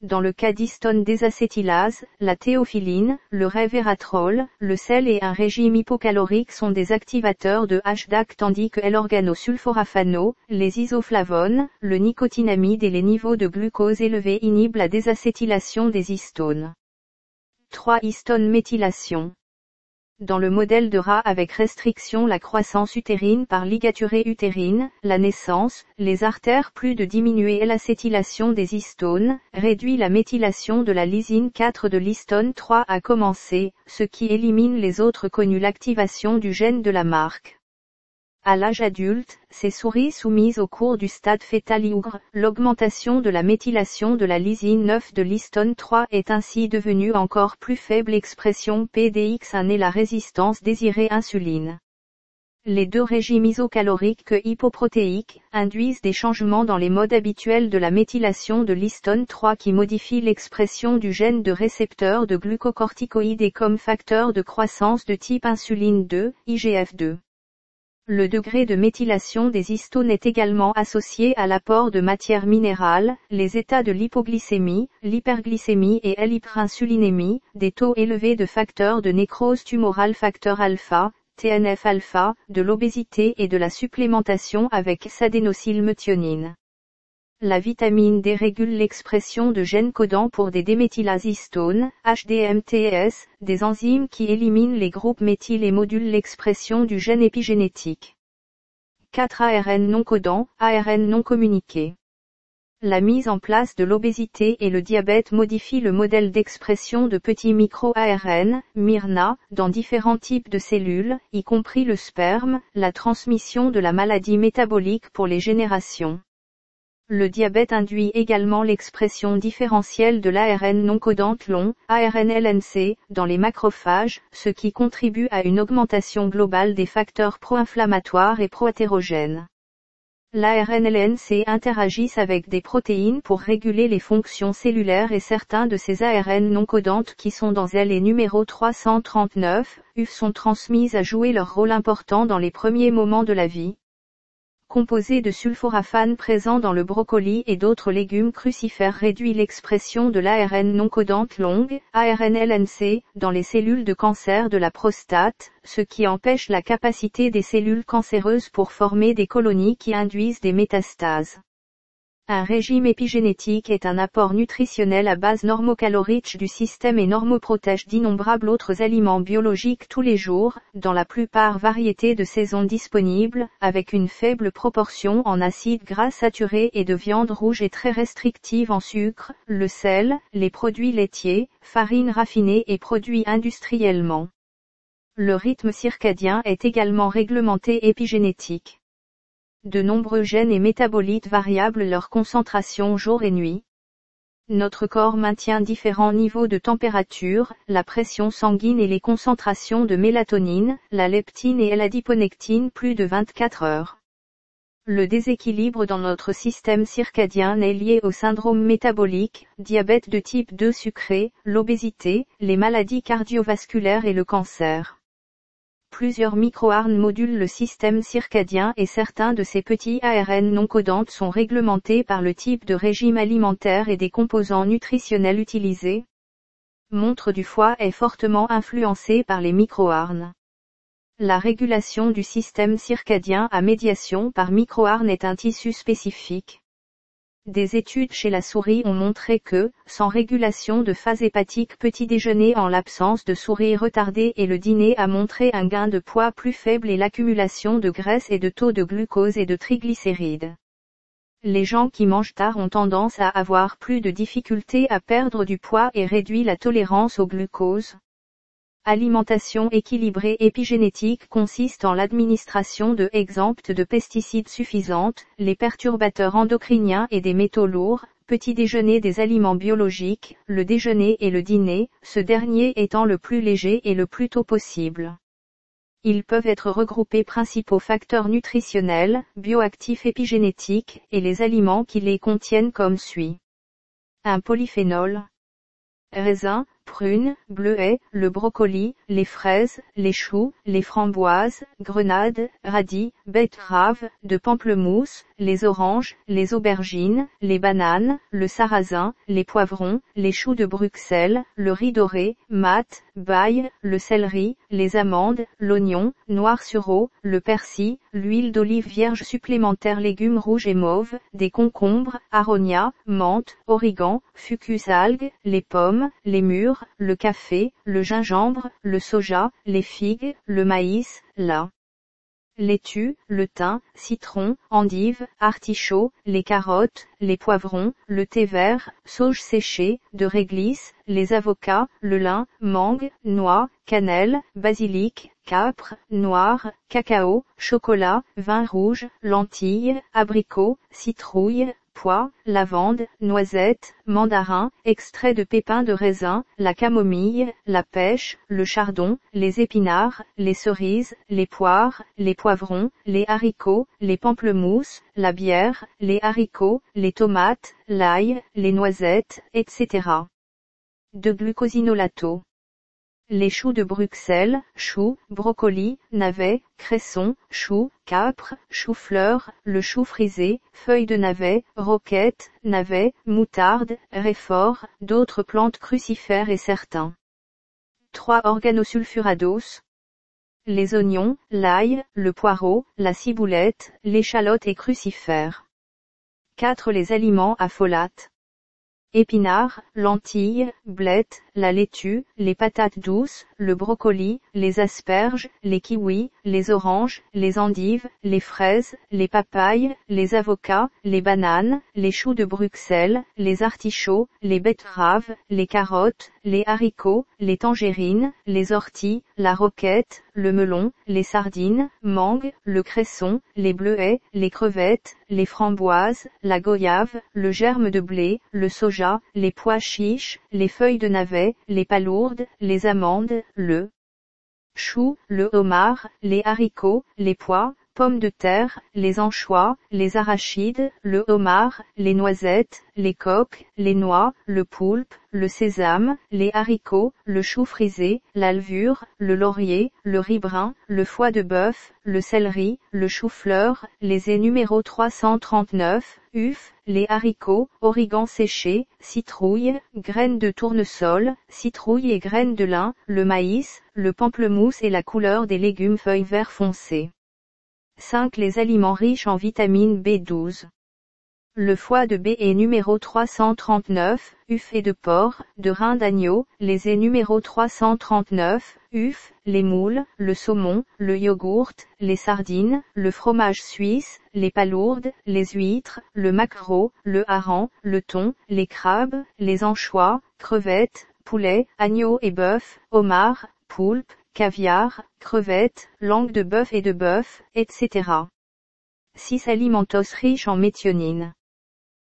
Dans le cas d'histone désacétylase, la théophiline, le révératrol, le sel et un régime hypocalorique sont des activateurs de HDAC tandis que l'organosulforafano, les isoflavones, le nicotinamide et les niveaux de glucose élevés inhibent la désacétylation des histones. 3 histone méthylation dans le modèle de rat avec restriction la croissance utérine par ligaturée utérine, la naissance, les artères plus de diminuer l'acétylation des histones, réduit la méthylation de la lysine 4 de l'histone 3 à commencer, ce qui élimine les autres connus l'activation du gène de la marque. À l'âge adulte, ces souris soumises au cours du stade fœtal ougre, l'augmentation de la méthylation de la lysine 9 de l'histone 3 est ainsi devenue encore plus faible expression PDX1 et la résistance désirée insuline. Les deux régimes isocaloriques que hypoprotéiques induisent des changements dans les modes habituels de la méthylation de l'histone 3 qui modifient l'expression du gène de récepteur de glucocorticoïdes et comme facteur de croissance de type insuline 2, IGF2. Le degré de méthylation des histones est également associé à l'apport de matières minérales, les états de l'hypoglycémie, l'hyperglycémie et l'hyperinsulinémie, des taux élevés de facteurs de nécrose tumorale facteur alpha, TNF-alpha, de l'obésité et de la supplémentation avec s'adénosylméthionine. La vitamine D régule l'expression de gènes codants pour des déméthylases histones, HDMTS, des enzymes qui éliminent les groupes méthyle et modulent l'expression du gène épigénétique. 4 ARN non codants, ARN non communiqués. La mise en place de l'obésité et le diabète modifie le modèle d'expression de petits micro-ARN, MIRNA, dans différents types de cellules, y compris le sperme, la transmission de la maladie métabolique pour les générations. Le diabète induit également l'expression différentielle de l'ARN non codante long, ARN-LNC, dans les macrophages, ce qui contribue à une augmentation globale des facteurs pro-inflammatoires et pro-hétérogènes. L'ARN-LNC interagissent avec des protéines pour réguler les fonctions cellulaires et certains de ces ARN non codantes qui sont dans L et numéro 339, UF sont transmises à jouer leur rôle important dans les premiers moments de la vie, composé de sulforaphane présent dans le brocoli et d'autres légumes crucifères réduit l'expression de l'ARN non codante longue, ARN-LNC, dans les cellules de cancer de la prostate, ce qui empêche la capacité des cellules cancéreuses pour former des colonies qui induisent des métastases. Un régime épigénétique est un apport nutritionnel à base normocalorique du système et normoprotège d'innombrables autres aliments biologiques tous les jours, dans la plupart variétés de saisons disponibles, avec une faible proportion en acides gras saturés et de viande rouge et très restrictive en sucre, le sel, les produits laitiers, farines raffinées et produits industriellement. Le rythme circadien est également réglementé épigénétique de nombreux gènes et métabolites variables leur concentration jour et nuit. Notre corps maintient différents niveaux de température, la pression sanguine et les concentrations de mélatonine, la leptine et l'adiponectine plus de 24 heures. Le déséquilibre dans notre système circadien est lié au syndrome métabolique, diabète de type 2 sucré, l'obésité, les maladies cardiovasculaires et le cancer. Plusieurs microARN modulent le système circadien et certains de ces petits ARN non codantes sont réglementés par le type de régime alimentaire et des composants nutritionnels utilisés. Montre du foie est fortement influencée par les microARN. La régulation du système circadien à médiation par microARN est un tissu spécifique. Des études chez la souris ont montré que, sans régulation de phase hépatique petit déjeuner en l'absence de souris retardée et le dîner a montré un gain de poids plus faible et l'accumulation de graisse et de taux de glucose et de triglycérides. Les gens qui mangent tard ont tendance à avoir plus de difficultés à perdre du poids et réduit la tolérance au glucose. Alimentation équilibrée épigénétique consiste en l'administration de exemptes de pesticides suffisantes, les perturbateurs endocriniens et des métaux lourds, petit déjeuner des aliments biologiques, le déjeuner et le dîner, ce dernier étant le plus léger et le plus tôt possible. Ils peuvent être regroupés principaux facteurs nutritionnels, bioactifs épigénétiques, et les aliments qui les contiennent comme suit. Un polyphénol. Raisin, prunes, bleuets, le brocoli, les fraises, les choux, les framboises, grenades, radis, betteraves, de pamplemousse, les oranges, les aubergines, les bananes, le sarrasin, les poivrons, les choux de Bruxelles, le riz doré, mat, bail, le céleri, les amandes, l'oignon, noir sur eau, le persil, l'huile d'olive vierge supplémentaire légumes rouges et mauves, des concombres, aronia, menthe, origan, fucus algues, les pommes, les mûres, le café, le gingembre, le soja, les figues, le maïs, la laitue, le thym, citron, endive, artichaut, les carottes, les poivrons, le thé vert, sauge séchée, de réglisse, les avocats, le lin, mangue, noix, cannelle, basilic, capre, noir, cacao, chocolat, vin rouge, lentilles, abricots, citrouille, pois, lavande, noisette, mandarin, extrait de pépins de raisin, la camomille, la pêche, le chardon, les épinards, les cerises, les poires, les poivrons, les haricots, les pamplemousses, la bière, les haricots, les tomates, l'ail, les noisettes, etc. De glucosinolato les choux de Bruxelles, choux, brocolis, navets, cressons, choux, capres, choux-fleurs, le chou frisé, feuilles de navet, roquettes, navets, moutarde, réfort, d'autres plantes crucifères et certains. 3 organosulfurados. Les oignons, l'ail, le poireau, la ciboulette, l'échalote et crucifères. 4 Les aliments à folate épinards, lentilles, blettes, la laitue, les patates douces, le brocoli, les asperges, les kiwis, les oranges, les endives, les fraises, les papayes, les avocats, les bananes, les choux de Bruxelles, les artichauts, les betteraves, les carottes, les haricots, les tangerines, les orties, la roquette, le melon, les sardines, mangue, le cresson, les bleuets, les crevettes, les framboises, la goyave, le germe de blé, le soja, les pois chiches, les feuilles de navet, les palourdes, les amandes, le chou, le homard, les haricots, les pois, pommes de terre, les anchois, les arachides, le homard, les noisettes, les coques, les noix, le poulpe, le sésame, les haricots, le chou frisé, l'alvure, le laurier, le riz brun, le foie de bœuf, le céleri, le chou-fleur, les numéro 339, uf, les haricots, origan séché, citrouille, graines de tournesol, citrouille et graines de lin, le maïs, le pamplemousse et la couleur des légumes feuilles vert foncé. 5. Les aliments riches en vitamine B12. Le foie de B est numéro 339, uf et de porc, de rein d'agneau, les est numéro 339, uf, les moules, le saumon, le yogourt, les sardines, le fromage suisse, les palourdes, les huîtres, le maquereau, le hareng, le thon, les crabes, les anchois, crevettes, poulets, agneaux et bœuf, homard, poulpe, caviar, crevettes, langue de bœuf et de bœuf, etc. 6 alimentos riches en méthionine.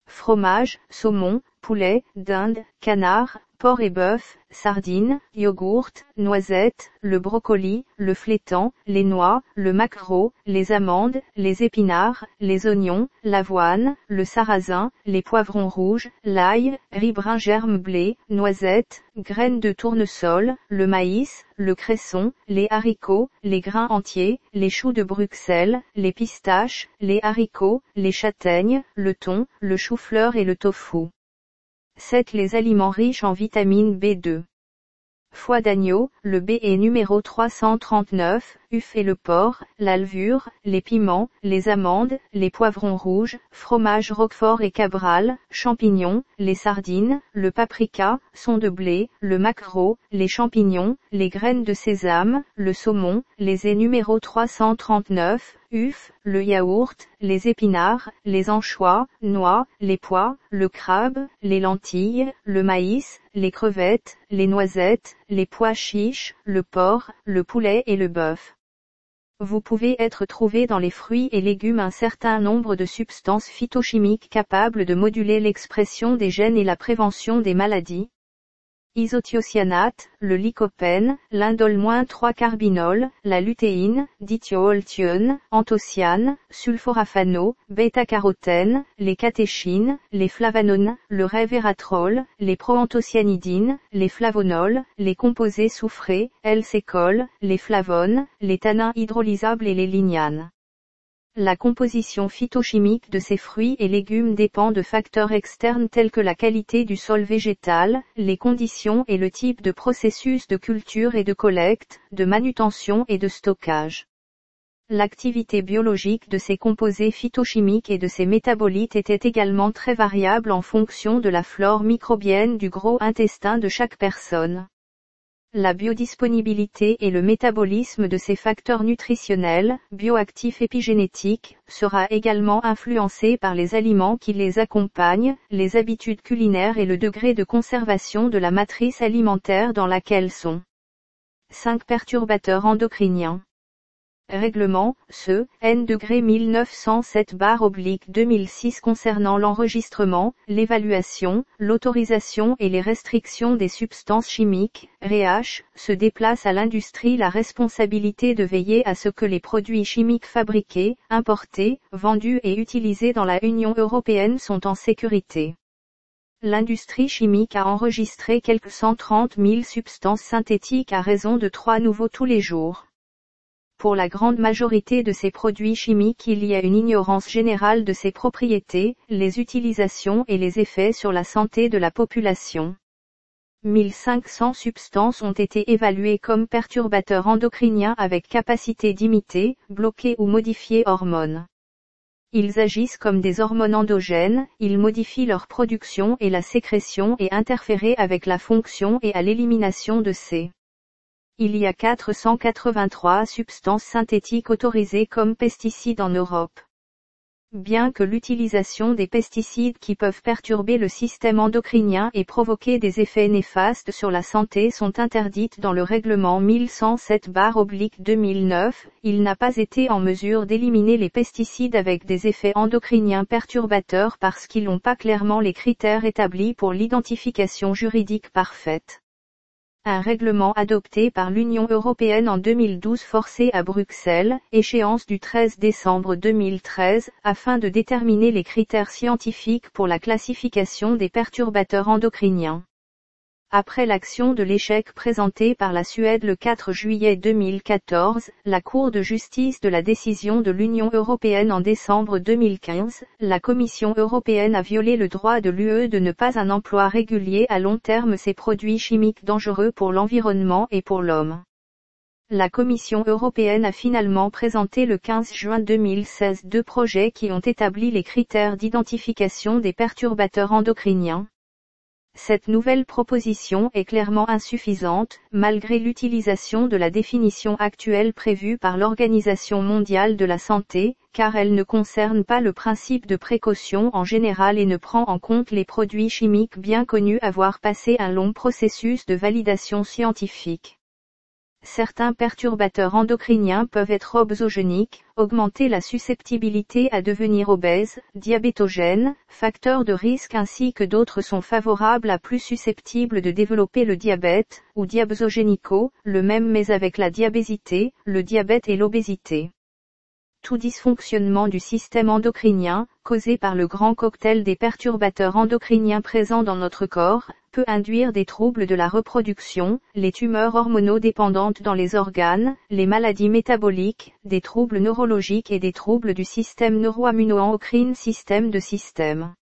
Fromage, saumon, poulet, dinde, canard, porc et bœuf, sardines, yogourt, noisettes, le brocoli, le flétan, les noix, le maquereau, les amandes, les épinards, les oignons, l'avoine, le sarrasin, les poivrons rouges, l'ail, riz brun germe blé, noisettes, graines de tournesol, le maïs, le cresson, les haricots, les grains entiers, les choux de Bruxelles, les pistaches, les haricots, les châtaignes, le thon, le chou-fleur et le tofu. 7. Les aliments riches en vitamine B2. Foie d'agneau, le B est numéro 339, uf et le porc, l'alvure, les piments, les amandes, les poivrons rouges, fromage roquefort et cabral, champignons, les sardines, le paprika, son de blé, le maquereau, les champignons, les graines de sésame, le saumon, les est numéro 339, uf, le yaourt, les épinards, les anchois, noix, les pois, le crabe, les lentilles, le maïs, les crevettes, les noisettes, les pois chiches, le porc, le poulet et le bœuf. Vous pouvez être trouvé dans les fruits et légumes un certain nombre de substances phytochimiques capables de moduler l'expression des gènes et la prévention des maladies, isothiocyanate, le lycopène, l'indole-3-carbinol, la lutéine, dithiolthione, anthocyane, sulforafano, bêta-carotène, les catéchines, les flavanones, le révératrol, les proanthocyanidines, les flavonols, les composés soufrés, L-sécol, les flavones, les tanins hydrolysables et les lignanes. La composition phytochimique de ces fruits et légumes dépend de facteurs externes tels que la qualité du sol végétal, les conditions et le type de processus de culture et de collecte, de manutention et de stockage. L'activité biologique de ces composés phytochimiques et de ces métabolites était également très variable en fonction de la flore microbienne du gros intestin de chaque personne. La biodisponibilité et le métabolisme de ces facteurs nutritionnels, bioactifs épigénétiques, sera également influencé par les aliments qui les accompagnent, les habitudes culinaires et le degré de conservation de la matrice alimentaire dans laquelle sont 5 perturbateurs endocriniens. Règlement, ce, N 1907 oblique 2006 concernant l'enregistrement, l'évaluation, l'autorisation et les restrictions des substances chimiques, REH, se déplace à l'industrie la responsabilité de veiller à ce que les produits chimiques fabriqués, importés, vendus et utilisés dans la Union européenne sont en sécurité. L'industrie chimique a enregistré quelques 130 000 substances synthétiques à raison de trois nouveaux tous les jours. Pour la grande majorité de ces produits chimiques il y a une ignorance générale de ses propriétés, les utilisations et les effets sur la santé de la population. 1500 substances ont été évaluées comme perturbateurs endocriniens avec capacité d'imiter, bloquer ou modifier hormones. Ils agissent comme des hormones endogènes, ils modifient leur production et la sécrétion et interfèrent avec la fonction et à l'élimination de ces il y a 483 substances synthétiques autorisées comme pesticides en Europe. Bien que l'utilisation des pesticides qui peuvent perturber le système endocrinien et provoquer des effets néfastes sur la santé sont interdites dans le règlement 1107-2009, il n'a pas été en mesure d'éliminer les pesticides avec des effets endocriniens perturbateurs parce qu'ils n'ont pas clairement les critères établis pour l'identification juridique parfaite. Un règlement adopté par l'Union européenne en 2012 forcé à Bruxelles, échéance du 13 décembre 2013, afin de déterminer les critères scientifiques pour la classification des perturbateurs endocriniens. Après l'action de l'échec présenté par la Suède le 4 juillet 2014, la Cour de justice de la décision de l'Union européenne en décembre 2015, la Commission européenne a violé le droit de l'UE de ne pas un emploi régulier à long terme ces produits chimiques dangereux pour l'environnement et pour l'homme. La Commission européenne a finalement présenté le 15 juin 2016 deux projets qui ont établi les critères d'identification des perturbateurs endocriniens, cette nouvelle proposition est clairement insuffisante, malgré l'utilisation de la définition actuelle prévue par l'Organisation mondiale de la santé, car elle ne concerne pas le principe de précaution en général et ne prend en compte les produits chimiques bien connus avoir passé un long processus de validation scientifique. Certains perturbateurs endocriniens peuvent être obsogéniques, augmenter la susceptibilité à devenir obèse, diabétogène, facteur de risque ainsi que d'autres sont favorables à plus susceptibles de développer le diabète, ou diabsogénico, le même mais avec la diabésité, le diabète et l'obésité. Tout dysfonctionnement du système endocrinien, causé par le grand cocktail des perturbateurs endocriniens présents dans notre corps, peut induire des troubles de la reproduction, les tumeurs hormonodépendantes dans les organes, les maladies métaboliques, des troubles neurologiques et des troubles du système neuroimmuno-endocrine système de système.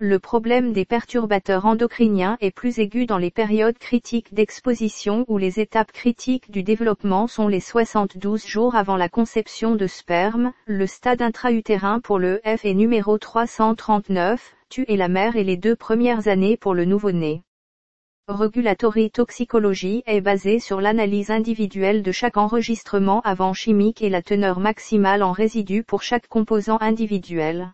Le problème des perturbateurs endocriniens est plus aigu dans les périodes critiques d'exposition où les étapes critiques du développement sont les 72 jours avant la conception de sperme, le stade intra-utérin pour le F est numéro 339, tu et la mère et les deux premières années pour le nouveau-né. Regulatory toxicologie est basée sur l'analyse individuelle de chaque enregistrement avant chimique et la teneur maximale en résidus pour chaque composant individuel.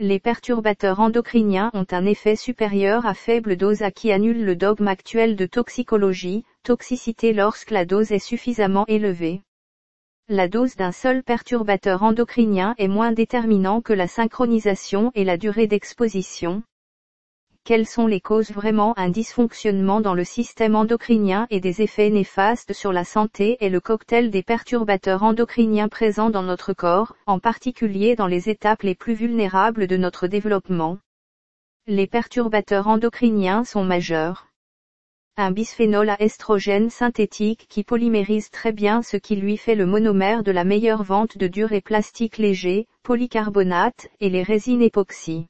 Les perturbateurs endocriniens ont un effet supérieur à faible dose à qui annule le dogme actuel de toxicologie, toxicité lorsque la dose est suffisamment élevée. La dose d'un seul perturbateur endocrinien est moins déterminant que la synchronisation et la durée d'exposition. Quelles sont les causes vraiment un dysfonctionnement dans le système endocrinien et des effets néfastes sur la santé et le cocktail des perturbateurs endocriniens présents dans notre corps, en particulier dans les étapes les plus vulnérables de notre développement. Les perturbateurs endocriniens sont majeurs. Un bisphénol à estrogène synthétique qui polymérise très bien ce qui lui fait le monomère de la meilleure vente de dur et plastique léger, polycarbonate, et les résines époxy.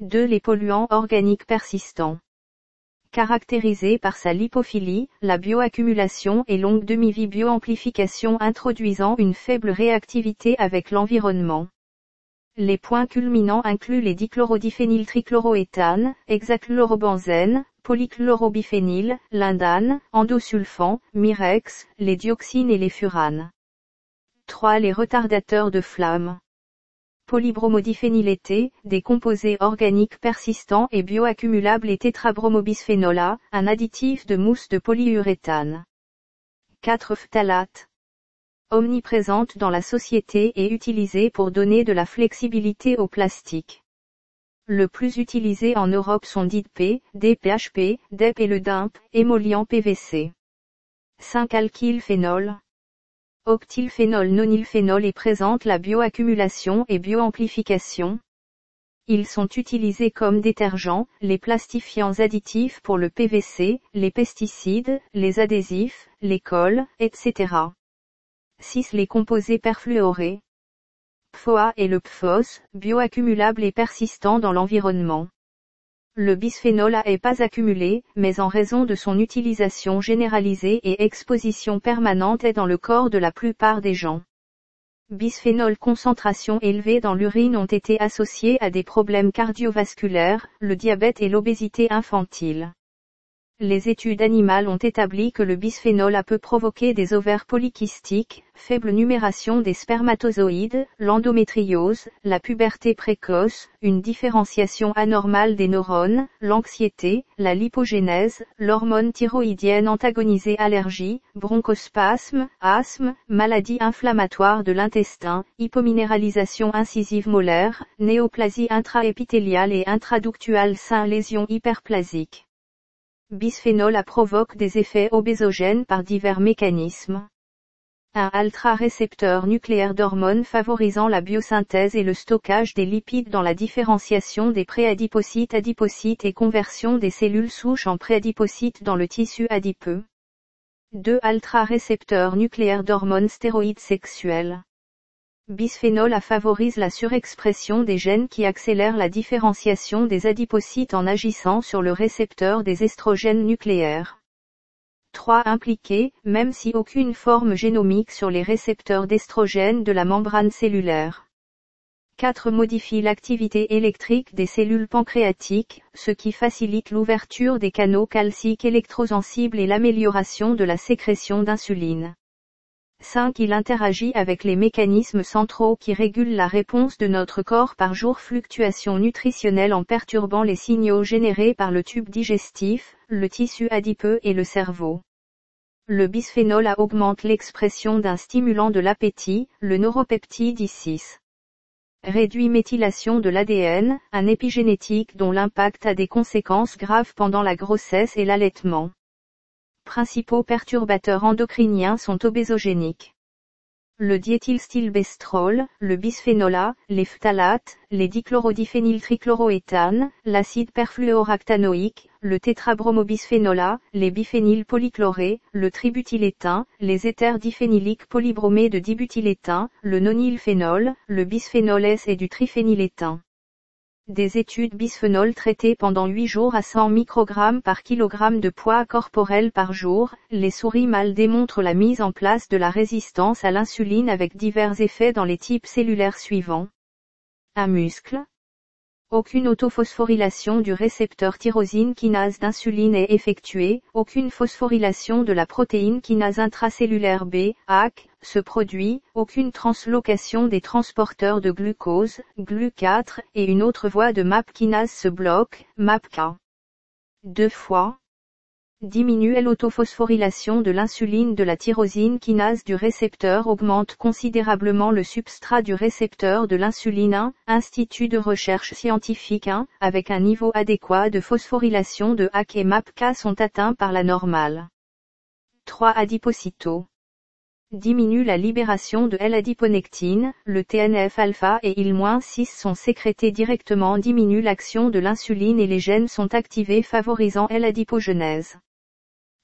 2. Les polluants organiques persistants. Caractérisé par sa lipophilie, la bioaccumulation et longue demi-vie bioamplification introduisant une faible réactivité avec l'environnement. Les points culminants incluent les dichlorodiphényltrichloroéthane, hexachlorobenzène, polychlorobiphényl, lindane, endosulfan, mirex, les dioxines et les furanes. 3. Les retardateurs de flamme polybromodiphénylété, des composés organiques persistants et bioaccumulables et tétrabromobisphényol A, un additif de mousse de polyuréthane. 4 phtalates. Omniprésente dans la société et utilisée pour donner de la flexibilité au plastique. Le plus utilisé en Europe sont DIDP, DPHP, DEP et le DIMP, émollient PVC. 5 alkylphénol. Octylphénol nonylphénol et présente la bioaccumulation et bioamplification. Ils sont utilisés comme détergents, les plastifiants additifs pour le PVC, les pesticides, les adhésifs, les cols, etc. 6. Les composés perfluorés. PFOA et le PFOS, bioaccumulables et persistants dans l'environnement. Le bisphénol A est pas accumulé, mais en raison de son utilisation généralisée et exposition permanente est dans le corps de la plupart des gens. Bisphénol concentration élevée dans l'urine ont été associés à des problèmes cardiovasculaires, le diabète et l'obésité infantile. Les études animales ont établi que le bisphénol A peut provoquer des ovaires polykystiques, faible numération des spermatozoïdes, l'endométriose, la puberté précoce, une différenciation anormale des neurones, l'anxiété, la lipogénèse, l'hormone thyroïdienne antagonisée allergie, bronchospasme, asthme, maladie inflammatoire de l'intestin, hypominéralisation incisive molaire, néoplasie intraépithéliale et intraductuale sain lésion hyperplasique bisphénol A provoque des effets obésogènes par divers mécanismes. Un altra-récepteur nucléaire d'hormones favorisant la biosynthèse et le stockage des lipides dans la différenciation des préadipocytes adipocytes et conversion des cellules souches en préadipocytes dans le tissu adipeux. 2. Altra-récepteur nucléaire d'hormones stéroïdes sexuelles. Bisphénol A favorise la surexpression des gènes qui accélèrent la différenciation des adipocytes en agissant sur le récepteur des estrogènes nucléaires. 3. Impliqué, même si aucune forme génomique sur les récepteurs d'estrogènes de la membrane cellulaire. 4. Modifie l'activité électrique des cellules pancréatiques, ce qui facilite l'ouverture des canaux calciques électrosensibles et l'amélioration de la sécrétion d'insuline. 5. Il interagit avec les mécanismes centraux qui régulent la réponse de notre corps par jour fluctuations nutritionnelles en perturbant les signaux générés par le tube digestif, le tissu adipeux et le cerveau. Le bisphénol A augmente l'expression d'un stimulant de l'appétit, le neuropeptide I6. Réduit méthylation de l'ADN, un épigénétique dont l'impact a des conséquences graves pendant la grossesse et l'allaitement principaux perturbateurs endocriniens sont obésogéniques. Le diéthylstilbestrol, le bisphénol A, les phtalates, les dichlorodiphényltrichloroéthane, l'acide perfluoractanoïque, le tétrabromobisphénol A, les biphényles polychlorés, le tributylétain, les éthers diphényliques polybromés de dibutylétain, le nonylphénol, le bisphénol S et du triphénylétain. Des études bisphénol traitées pendant 8 jours à 100 microgrammes par kilogramme de poids corporel par jour, les souris mâles démontrent la mise en place de la résistance à l'insuline avec divers effets dans les types cellulaires suivants. Un muscle. Aucune autophosphorylation du récepteur tyrosine kinase d'insuline est effectuée, aucune phosphorylation de la protéine kinase intracellulaire B, AC, se produit, aucune translocation des transporteurs de glucose, GLU4, et une autre voie de MAP kinase se bloque, MAPK. Deux fois, diminue l'autophosphorylation de l'insuline de la tyrosine kinase du récepteur augmente considérablement le substrat du récepteur de l'insuline 1, Institut de recherche scientifique 1, avec un niveau adéquat de phosphorylation de HAC et MAPK sont atteints par la normale. 3 adipocytaux diminue la libération de L-adiponectine, le TNF-alpha et IL-6 sont sécrétés directement diminue l'action de l'insuline et les gènes sont activés favorisant L-adipogenèse.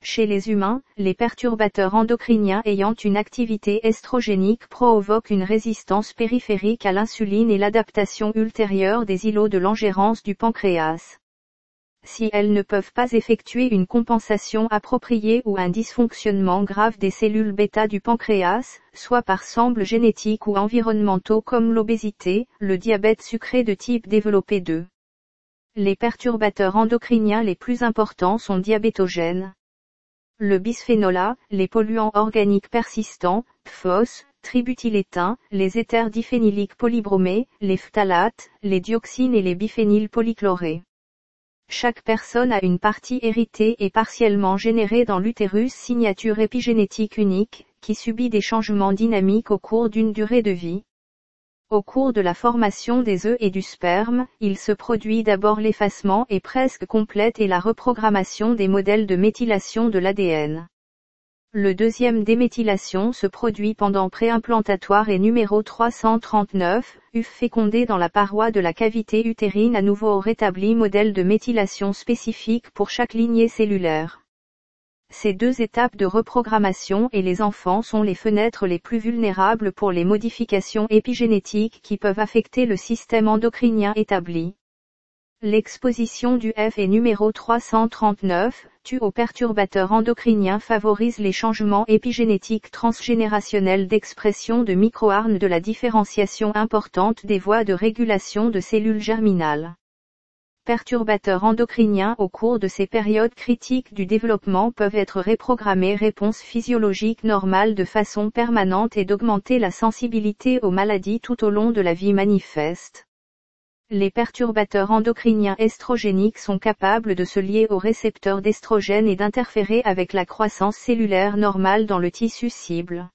Chez les humains, les perturbateurs endocriniens ayant une activité estrogénique provoquent une résistance périphérique à l'insuline et l'adaptation ultérieure des îlots de l'engérance du pancréas. Si elles ne peuvent pas effectuer une compensation appropriée ou un dysfonctionnement grave des cellules bêta du pancréas, soit par semble génétique ou environnementaux comme l'obésité, le diabète sucré de type développé 2. Les perturbateurs endocriniens les plus importants sont diabétogènes le bisphénol A, les polluants organiques persistants, PFOS, tributyléthins, les éthers diphényliques polybromés, les phtalates, les dioxines et les biphényles polychlorés. Chaque personne a une partie héritée et partiellement générée dans l'utérus signature épigénétique unique, qui subit des changements dynamiques au cours d'une durée de vie. Au cours de la formation des œufs et du sperme, il se produit d'abord l'effacement et presque complète et la reprogrammation des modèles de méthylation de l'ADN. Le deuxième déméthylation se produit pendant préimplantatoire et numéro 339, œuf fécondé dans la paroi de la cavité utérine à nouveau rétabli modèle de méthylation spécifique pour chaque lignée cellulaire. Ces deux étapes de reprogrammation et les enfants sont les fenêtres les plus vulnérables pour les modifications épigénétiques qui peuvent affecter le système endocrinien établi. L'exposition du F et numéro 339, tue aux perturbateurs endocriniens favorise les changements épigénétiques transgénérationnels d'expression de microarnes de la différenciation importante des voies de régulation de cellules germinales perturbateurs endocriniens au cours de ces périodes critiques du développement peuvent être reprogrammés réponse physiologique normale de façon permanente et d'augmenter la sensibilité aux maladies tout au long de la vie manifeste. Les perturbateurs endocriniens estrogéniques sont capables de se lier aux récepteurs d'estrogène et d'interférer avec la croissance cellulaire normale dans le tissu cible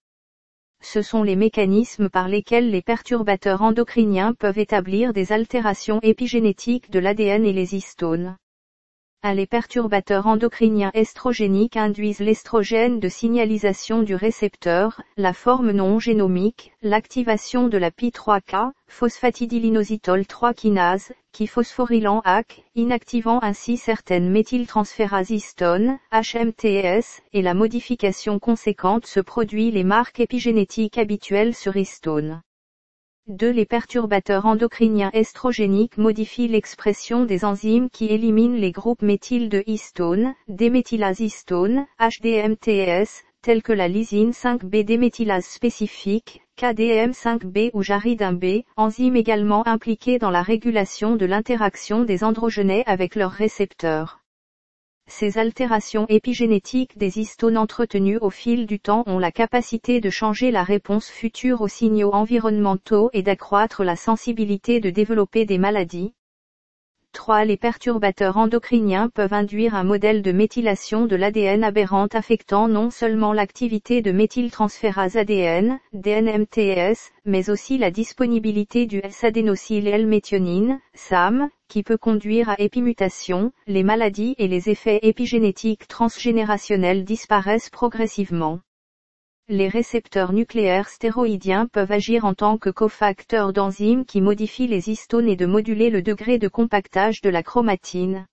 ce sont les mécanismes par lesquels les perturbateurs endocriniens peuvent établir des altérations épigénétiques de l'ADN et les histones les perturbateurs endocriniens estrogéniques induisent l'estrogène de signalisation du récepteur, la forme non génomique, l'activation de la Pi3K, phosphatidylinositol 3 kinase, qui phosphorylant AC, inactivant ainsi certaines méthyltransférases histones, HMTS, et la modification conséquente se produit les marques épigénétiques habituelles sur histone. 2. Les perturbateurs endocriniens estrogéniques modifient l'expression des enzymes qui éliminent les groupes méthyl de histone, déméthylase histone, HDMTS, tels que la lysine 5B déméthylase spécifique, KDM5B ou jaridin B, enzymes également impliquées dans la régulation de l'interaction des androgenets avec leurs récepteurs. Ces altérations épigénétiques des histones entretenues au fil du temps ont la capacité de changer la réponse future aux signaux environnementaux et d'accroître la sensibilité de développer des maladies. 3. Les perturbateurs endocriniens peuvent induire un modèle de méthylation de l'ADN aberrante affectant non seulement l'activité de méthyltransférase ADN, DNMTS, mais aussi la disponibilité du S-adénosyl L-méthionine, SAM, qui peut conduire à épimutation, les maladies et les effets épigénétiques transgénérationnels disparaissent progressivement. Les récepteurs nucléaires stéroïdiens peuvent agir en tant que cofacteurs d'enzymes qui modifient les histones et de moduler le degré de compactage de la chromatine.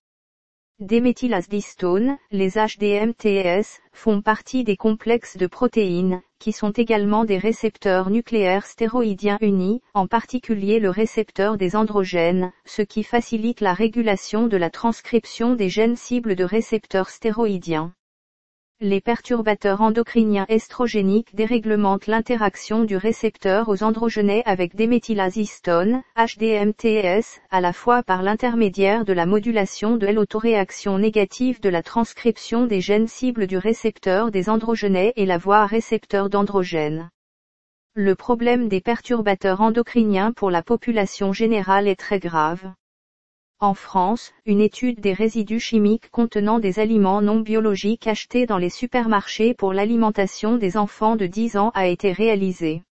Déméthylase d'histone, les HDMTS, font partie des complexes de protéines, qui sont également des récepteurs nucléaires stéroïdiens unis, en particulier le récepteur des androgènes, ce qui facilite la régulation de la transcription des gènes cibles de récepteurs stéroïdiens. Les perturbateurs endocriniens estrogéniques déréglementent l'interaction du récepteur aux androgenets avec déméthylazistone, HDMTS, à la fois par l'intermédiaire de la modulation de l'autoréaction négative de la transcription des gènes cibles du récepteur des androgenets et la voie récepteur d'androgènes. Le problème des perturbateurs endocriniens pour la population générale est très grave. En France, une étude des résidus chimiques contenant des aliments non biologiques achetés dans les supermarchés pour l'alimentation des enfants de 10 ans a été réalisée.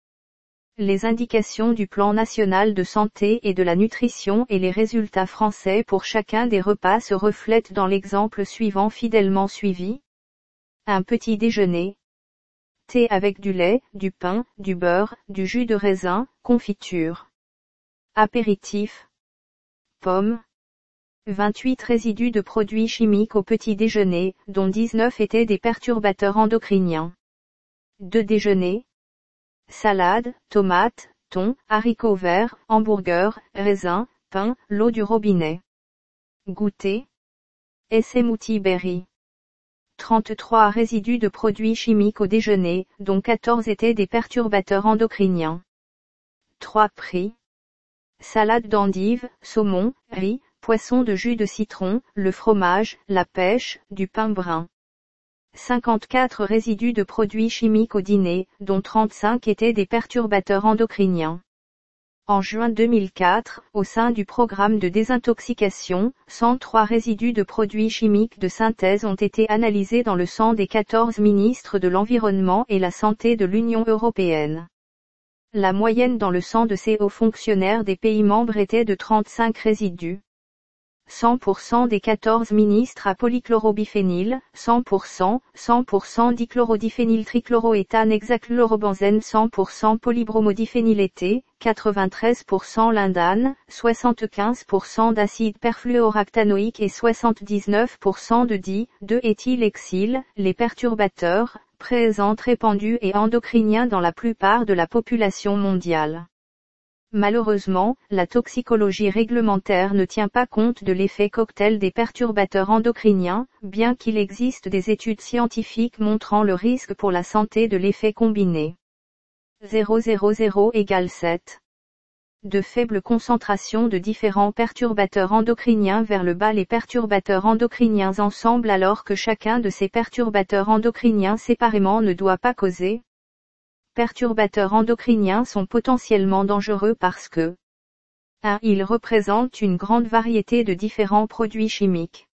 Les indications du plan national de santé et de la nutrition et les résultats français pour chacun des repas se reflètent dans l'exemple suivant fidèlement suivi. Un petit déjeuner. Thé avec du lait, du pain, du beurre, du jus de raisin, confiture. Apéritif. Pommes, 28 résidus de produits chimiques au petit déjeuner, dont 19 étaient des perturbateurs endocriniens. De déjeuner. Salade, tomates, thon, haricots verts, hamburgers, raisins, pain, l'eau du robinet. Goûter. Smoothie berry. 33 résidus de produits chimiques au déjeuner, dont 14 étaient des perturbateurs endocriniens. 3 prix. Salade d'endive, saumon, riz, poisson de jus de citron, le fromage, la pêche, du pain brun. 54 résidus de produits chimiques au dîner, dont 35 étaient des perturbateurs endocriniens. En juin 2004, au sein du programme de désintoxication, 103 résidus de produits chimiques de synthèse ont été analysés dans le sang des 14 ministres de l'Environnement et la Santé de l'Union européenne. La moyenne dans le sang de ces hauts fonctionnaires des pays membres était de 35 résidus. 100% des 14 ministres à polychlorobiphényle, 100%, 100% dichlorodiphényltrichloroéthane hexachlorobenzène 100% polybromodiphénylété, 93% lindane, 75% d'acide perfluoractanoïque et 79% de di, 2 éthylexyle, les perturbateurs, présents répandus et endocriniens dans la plupart de la population mondiale. Malheureusement, la toxicologie réglementaire ne tient pas compte de l'effet cocktail des perturbateurs endocriniens, bien qu'il existe des études scientifiques montrant le risque pour la santé de l'effet combiné. 000 égale 7. De faibles concentrations de différents perturbateurs endocriniens vers le bas les perturbateurs endocriniens ensemble alors que chacun de ces perturbateurs endocriniens séparément ne doit pas causer, perturbateurs endocriniens sont potentiellement dangereux parce que 1. Ils représentent une grande variété de différents produits chimiques.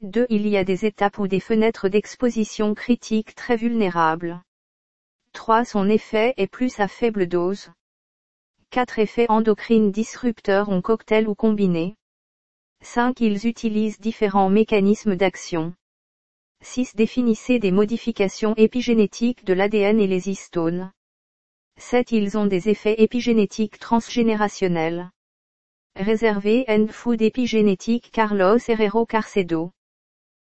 2. Il y a des étapes ou des fenêtres d'exposition critiques très vulnérables. 3. Son effet est plus à faible dose. 4. Effets endocrines disrupteurs ont cocktail ou combiné. 5. Ils utilisent différents mécanismes d'action. 6. Définissez des modifications épigénétiques de l'ADN et les histones. 7. Ils ont des effets épigénétiques transgénérationnels. Réservé End Food épigénétique Carlos Herrero Carcedo.